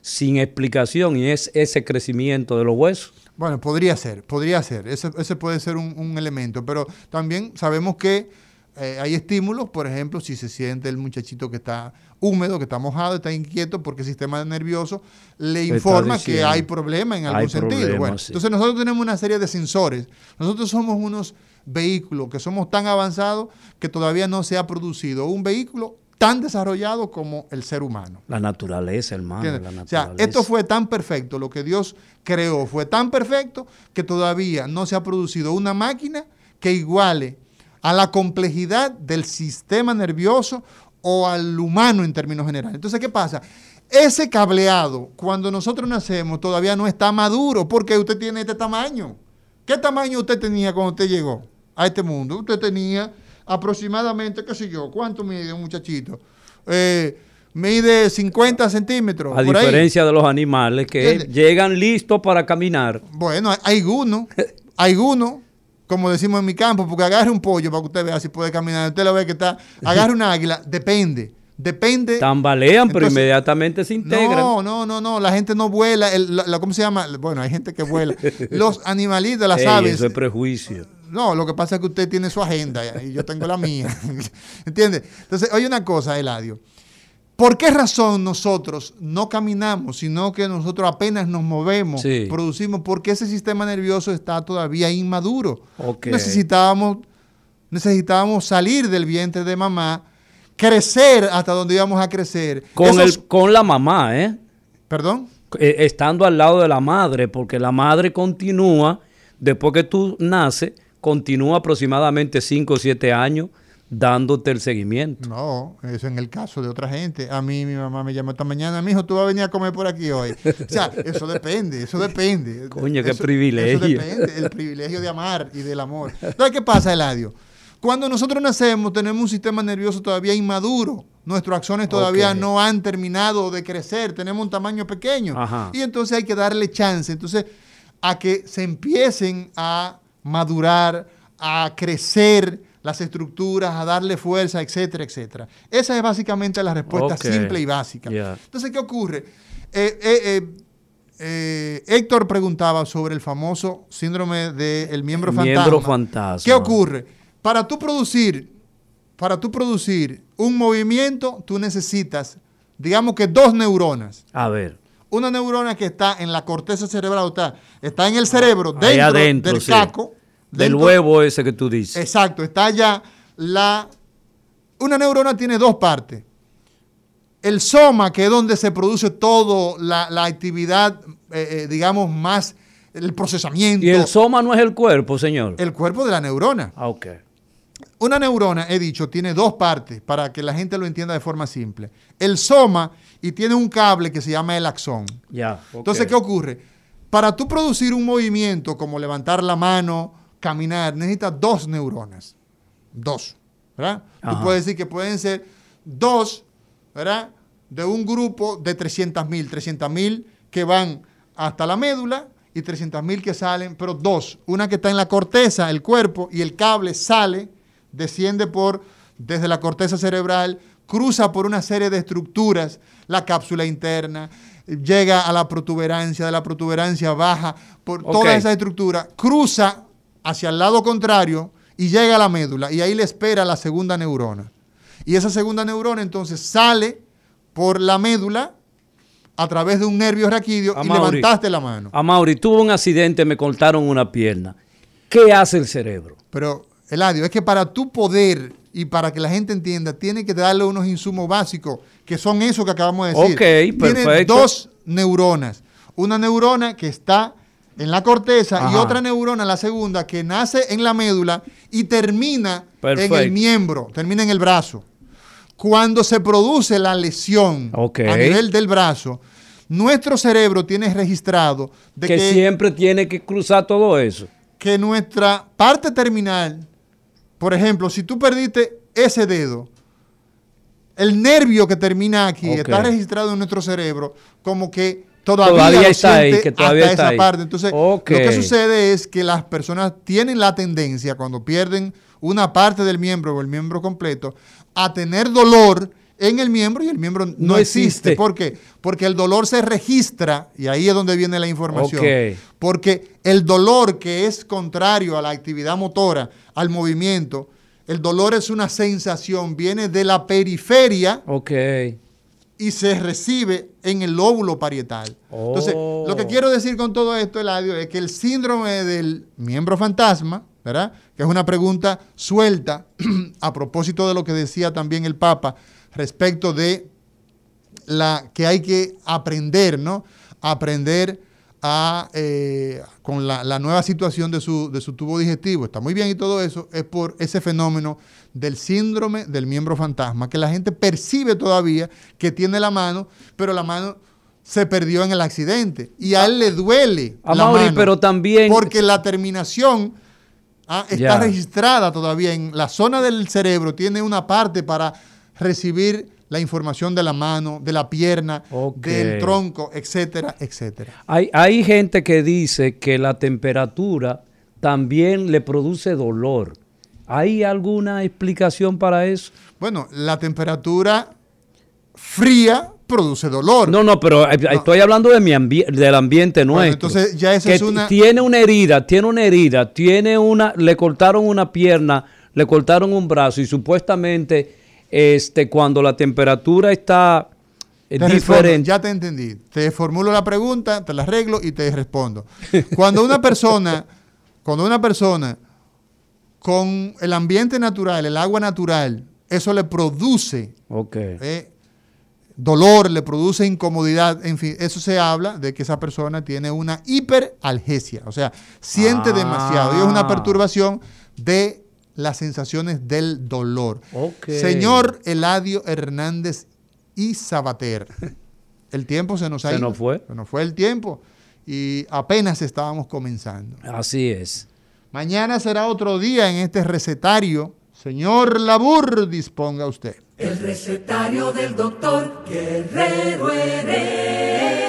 sin explicación y es ese crecimiento de los huesos. Bueno, podría ser, podría ser. Ese, ese puede ser un, un elemento. Pero también sabemos que eh, hay estímulos, por ejemplo, si se siente el muchachito que está húmedo, que está mojado, está inquieto porque el sistema nervioso le informa que hay problema en algún sentido. problema, Bueno, sí. entonces nosotros tenemos una serie de sensores. Nosotros somos unos vehículos que somos tan avanzados que todavía no se ha producido un vehículo tan desarrollado como el ser humano. La naturaleza, hermano. La O sea, naturaleza. esto fue tan perfecto, lo que Dios creó fue tan perfecto que todavía no se ha producido una máquina que iguale a la complejidad del sistema nervioso o al humano en términos generales. Entonces, ¿qué pasa? Ese cableado, cuando nosotros nacemos, todavía no está maduro porque usted tiene este tamaño. ¿Qué tamaño usted tenía cuando usted llegó a este mundo? Usted tenía aproximadamente, qué sé yo, ¿cuánto mide un muchachito? Eh, mide 50 centímetros. A por ahí. diferencia de los animales que ¿Entiendes? llegan listos para caminar. Bueno, hay- uno, hay uno, como decimos en mi campo, porque agarre un pollo para que usted vea si puede caminar. Usted lo ve que está, agarre una águila, depende, depende. Tambalean, pero inmediatamente se integran. No, no, no, no, la gente no vuela, el- la- la- ¿cómo se llama? Bueno, hay gente que vuela. Los animalitos, las Ey, aves. Eso es prejuicio. No, lo que pasa es que usted tiene su agenda y yo tengo la mía. ¿Entiende? Entonces, oye una cosa, Eladio. ¿Por qué razón nosotros no caminamos, sino que nosotros apenas nos movemos, Sí. producimos? Porque ese sistema nervioso está todavía inmaduro. Necesitábamos, necesitábamos salir del vientre de mamá, crecer hasta donde íbamos a crecer. Con, Esos- el, con la mamá, ¿eh? ¿Perdón? Eh, Estando al lado de la madre, porque la madre continúa, después que tú naces, continúa aproximadamente 5 o 7 años dándote el seguimiento. No, eso en el caso de otra gente. A mí mi mamá me llamó esta mañana, mi hijo, tú vas a venir a comer por aquí hoy. O sea, eso depende, eso depende. Coño, qué privilegio. Eso depende, el privilegio de amar y del amor. Entonces, ¿qué pasa, Eladio? Cuando nosotros nacemos tenemos un sistema nervioso todavía inmaduro. Nuestros axones todavía no han terminado de crecer, tenemos un tamaño pequeño. Ajá. Y entonces hay que darle chance. Entonces, a que se empiecen a madurar, a crecer las estructuras, a darle fuerza, etcétera, etcétera. Esa es básicamente la respuesta simple y básica. Entonces, ¿qué ocurre? Eh, eh, eh, Héctor preguntaba sobre el famoso síndrome del miembro fantasma. Miembro fantasma. ¿Qué ocurre? Para tú producir, para tú producir un movimiento, tú necesitas, digamos que dos neuronas. A ver. Una neurona que está en la corteza cerebral, está, está en el cerebro, Ahí dentro adentro, del sí. caco. Del dentro- huevo ese que tú dices. Exacto, está allá la... Una neurona tiene dos partes. El soma, que es donde se produce toda la, la actividad, eh, eh, digamos, más el procesamiento. y el soma no es el cuerpo, señor. el cuerpo de la neurona. Ah, ok. Una neurona, he dicho, tiene dos partes para que la gente lo entienda de forma simple. El soma y tiene un cable que se llama el axón. Ya. Entonces, ¿qué ocurre? Para tú producir un movimiento como levantar la mano, caminar, necesitas dos neuronas. Dos. ¿Verdad? Tú puedes decir que pueden ser dos, ¿verdad? De un grupo de 300 mil, 300 mil que van hasta la médula y y 300 mil que salen, pero dos. Una que está en la corteza, el cuerpo, y el cable sale, desciende por desde la corteza cerebral, cruza por una serie de estructuras, la cápsula interna, llega a la protuberancia, de la protuberancia baja por toda esa estructura, cruza hacia el lado contrario y llega a la médula y ahí le espera la segunda neurona. Y esa segunda neurona entonces sale por la médula a través de un nervio raquídeo y levantaste la mano. A Mauri, tuvo un accidente, me cortaron una pierna. ¿Qué hace el cerebro? Pero, Eladio, es que para tu poder y para que la gente entienda, tiene que darle unos insumos básicos, que son eso que acabamos de decir. Ok, perfecto. Tiene dos neuronas. Una neurona que está en la corteza y otra neurona, la segunda, que nace en la médula y termina en el miembro, termina en el brazo. Cuando se produce la lesión a nivel del brazo, nuestro cerebro tiene registrado de que, que siempre tiene que cruzar todo eso. Que nuestra parte terminal por ejemplo, si tú perdiste ese dedo, el nervio que termina aquí está registrado en nuestro cerebro como que todavía, está ahí, que todavía está esa parte. Entonces, lo que sucede es que las personas tienen la tendencia cuando pierden una parte del miembro o el miembro completo a tener dolor en el miembro y el miembro no, existe. ¿Por qué? Porque el dolor se registra, y ahí es donde viene la información. Porque el dolor que es contrario a la actividad motora, al movimiento, el dolor es una sensación, viene de la periferia. Y se recibe en el lóbulo parietal. Entonces, lo que oh. quiero decir con todo esto, Eladio, es que el síndrome del miembro fantasma, ¿verdad? Que es una pregunta suelta a propósito de lo que decía también el Papa, respecto de la que hay que aprender, ¿no? Aprender a, eh, con la, nueva situación de su, de su tubo digestivo. Está muy bien y todo eso es por ese fenómeno del síndrome del miembro fantasma, que la gente percibe todavía que tiene la mano, pero la mano se perdió en el accidente y a él le duele. A la mano pero también... Porque la terminación ah, está registrada todavía en la zona del cerebro, tiene una parte para recibir la información de la mano, de la pierna, del tronco, etcétera, etcétera. Hay, hay gente que dice que la temperatura también le produce dolor. ¿Hay alguna explicación para eso? Bueno, la temperatura fría produce dolor. No, no, pero estoy hablando de mi del ambiente nuestro. entonces ya esa es una... Tiene una herida, tiene una herida, tiene una... Le cortaron una pierna, le cortaron un brazo y supuestamente este, cuando la temperatura está eh, diferente. ya te entendí. Te formulo la pregunta, te la arreglo y te respondo. Cuando una persona, cuando una persona con el ambiente natural, el agua natural, eso le produce eh, dolor, le produce incomodidad, en fin, eso se habla de que esa persona tiene una hiperalgesia, o sea, siente demasiado y es una ah. perturbación de las sensaciones del dolor. Señor Eladio Hernández y Sabater, el tiempo se nos ha ido. Se nos fue. Se nos fue el tiempo y apenas estábamos comenzando. Así es. Mañana será otro día en este recetario. Señor Labur, disponga usted. El recetario del doctor Guerrero Heredia.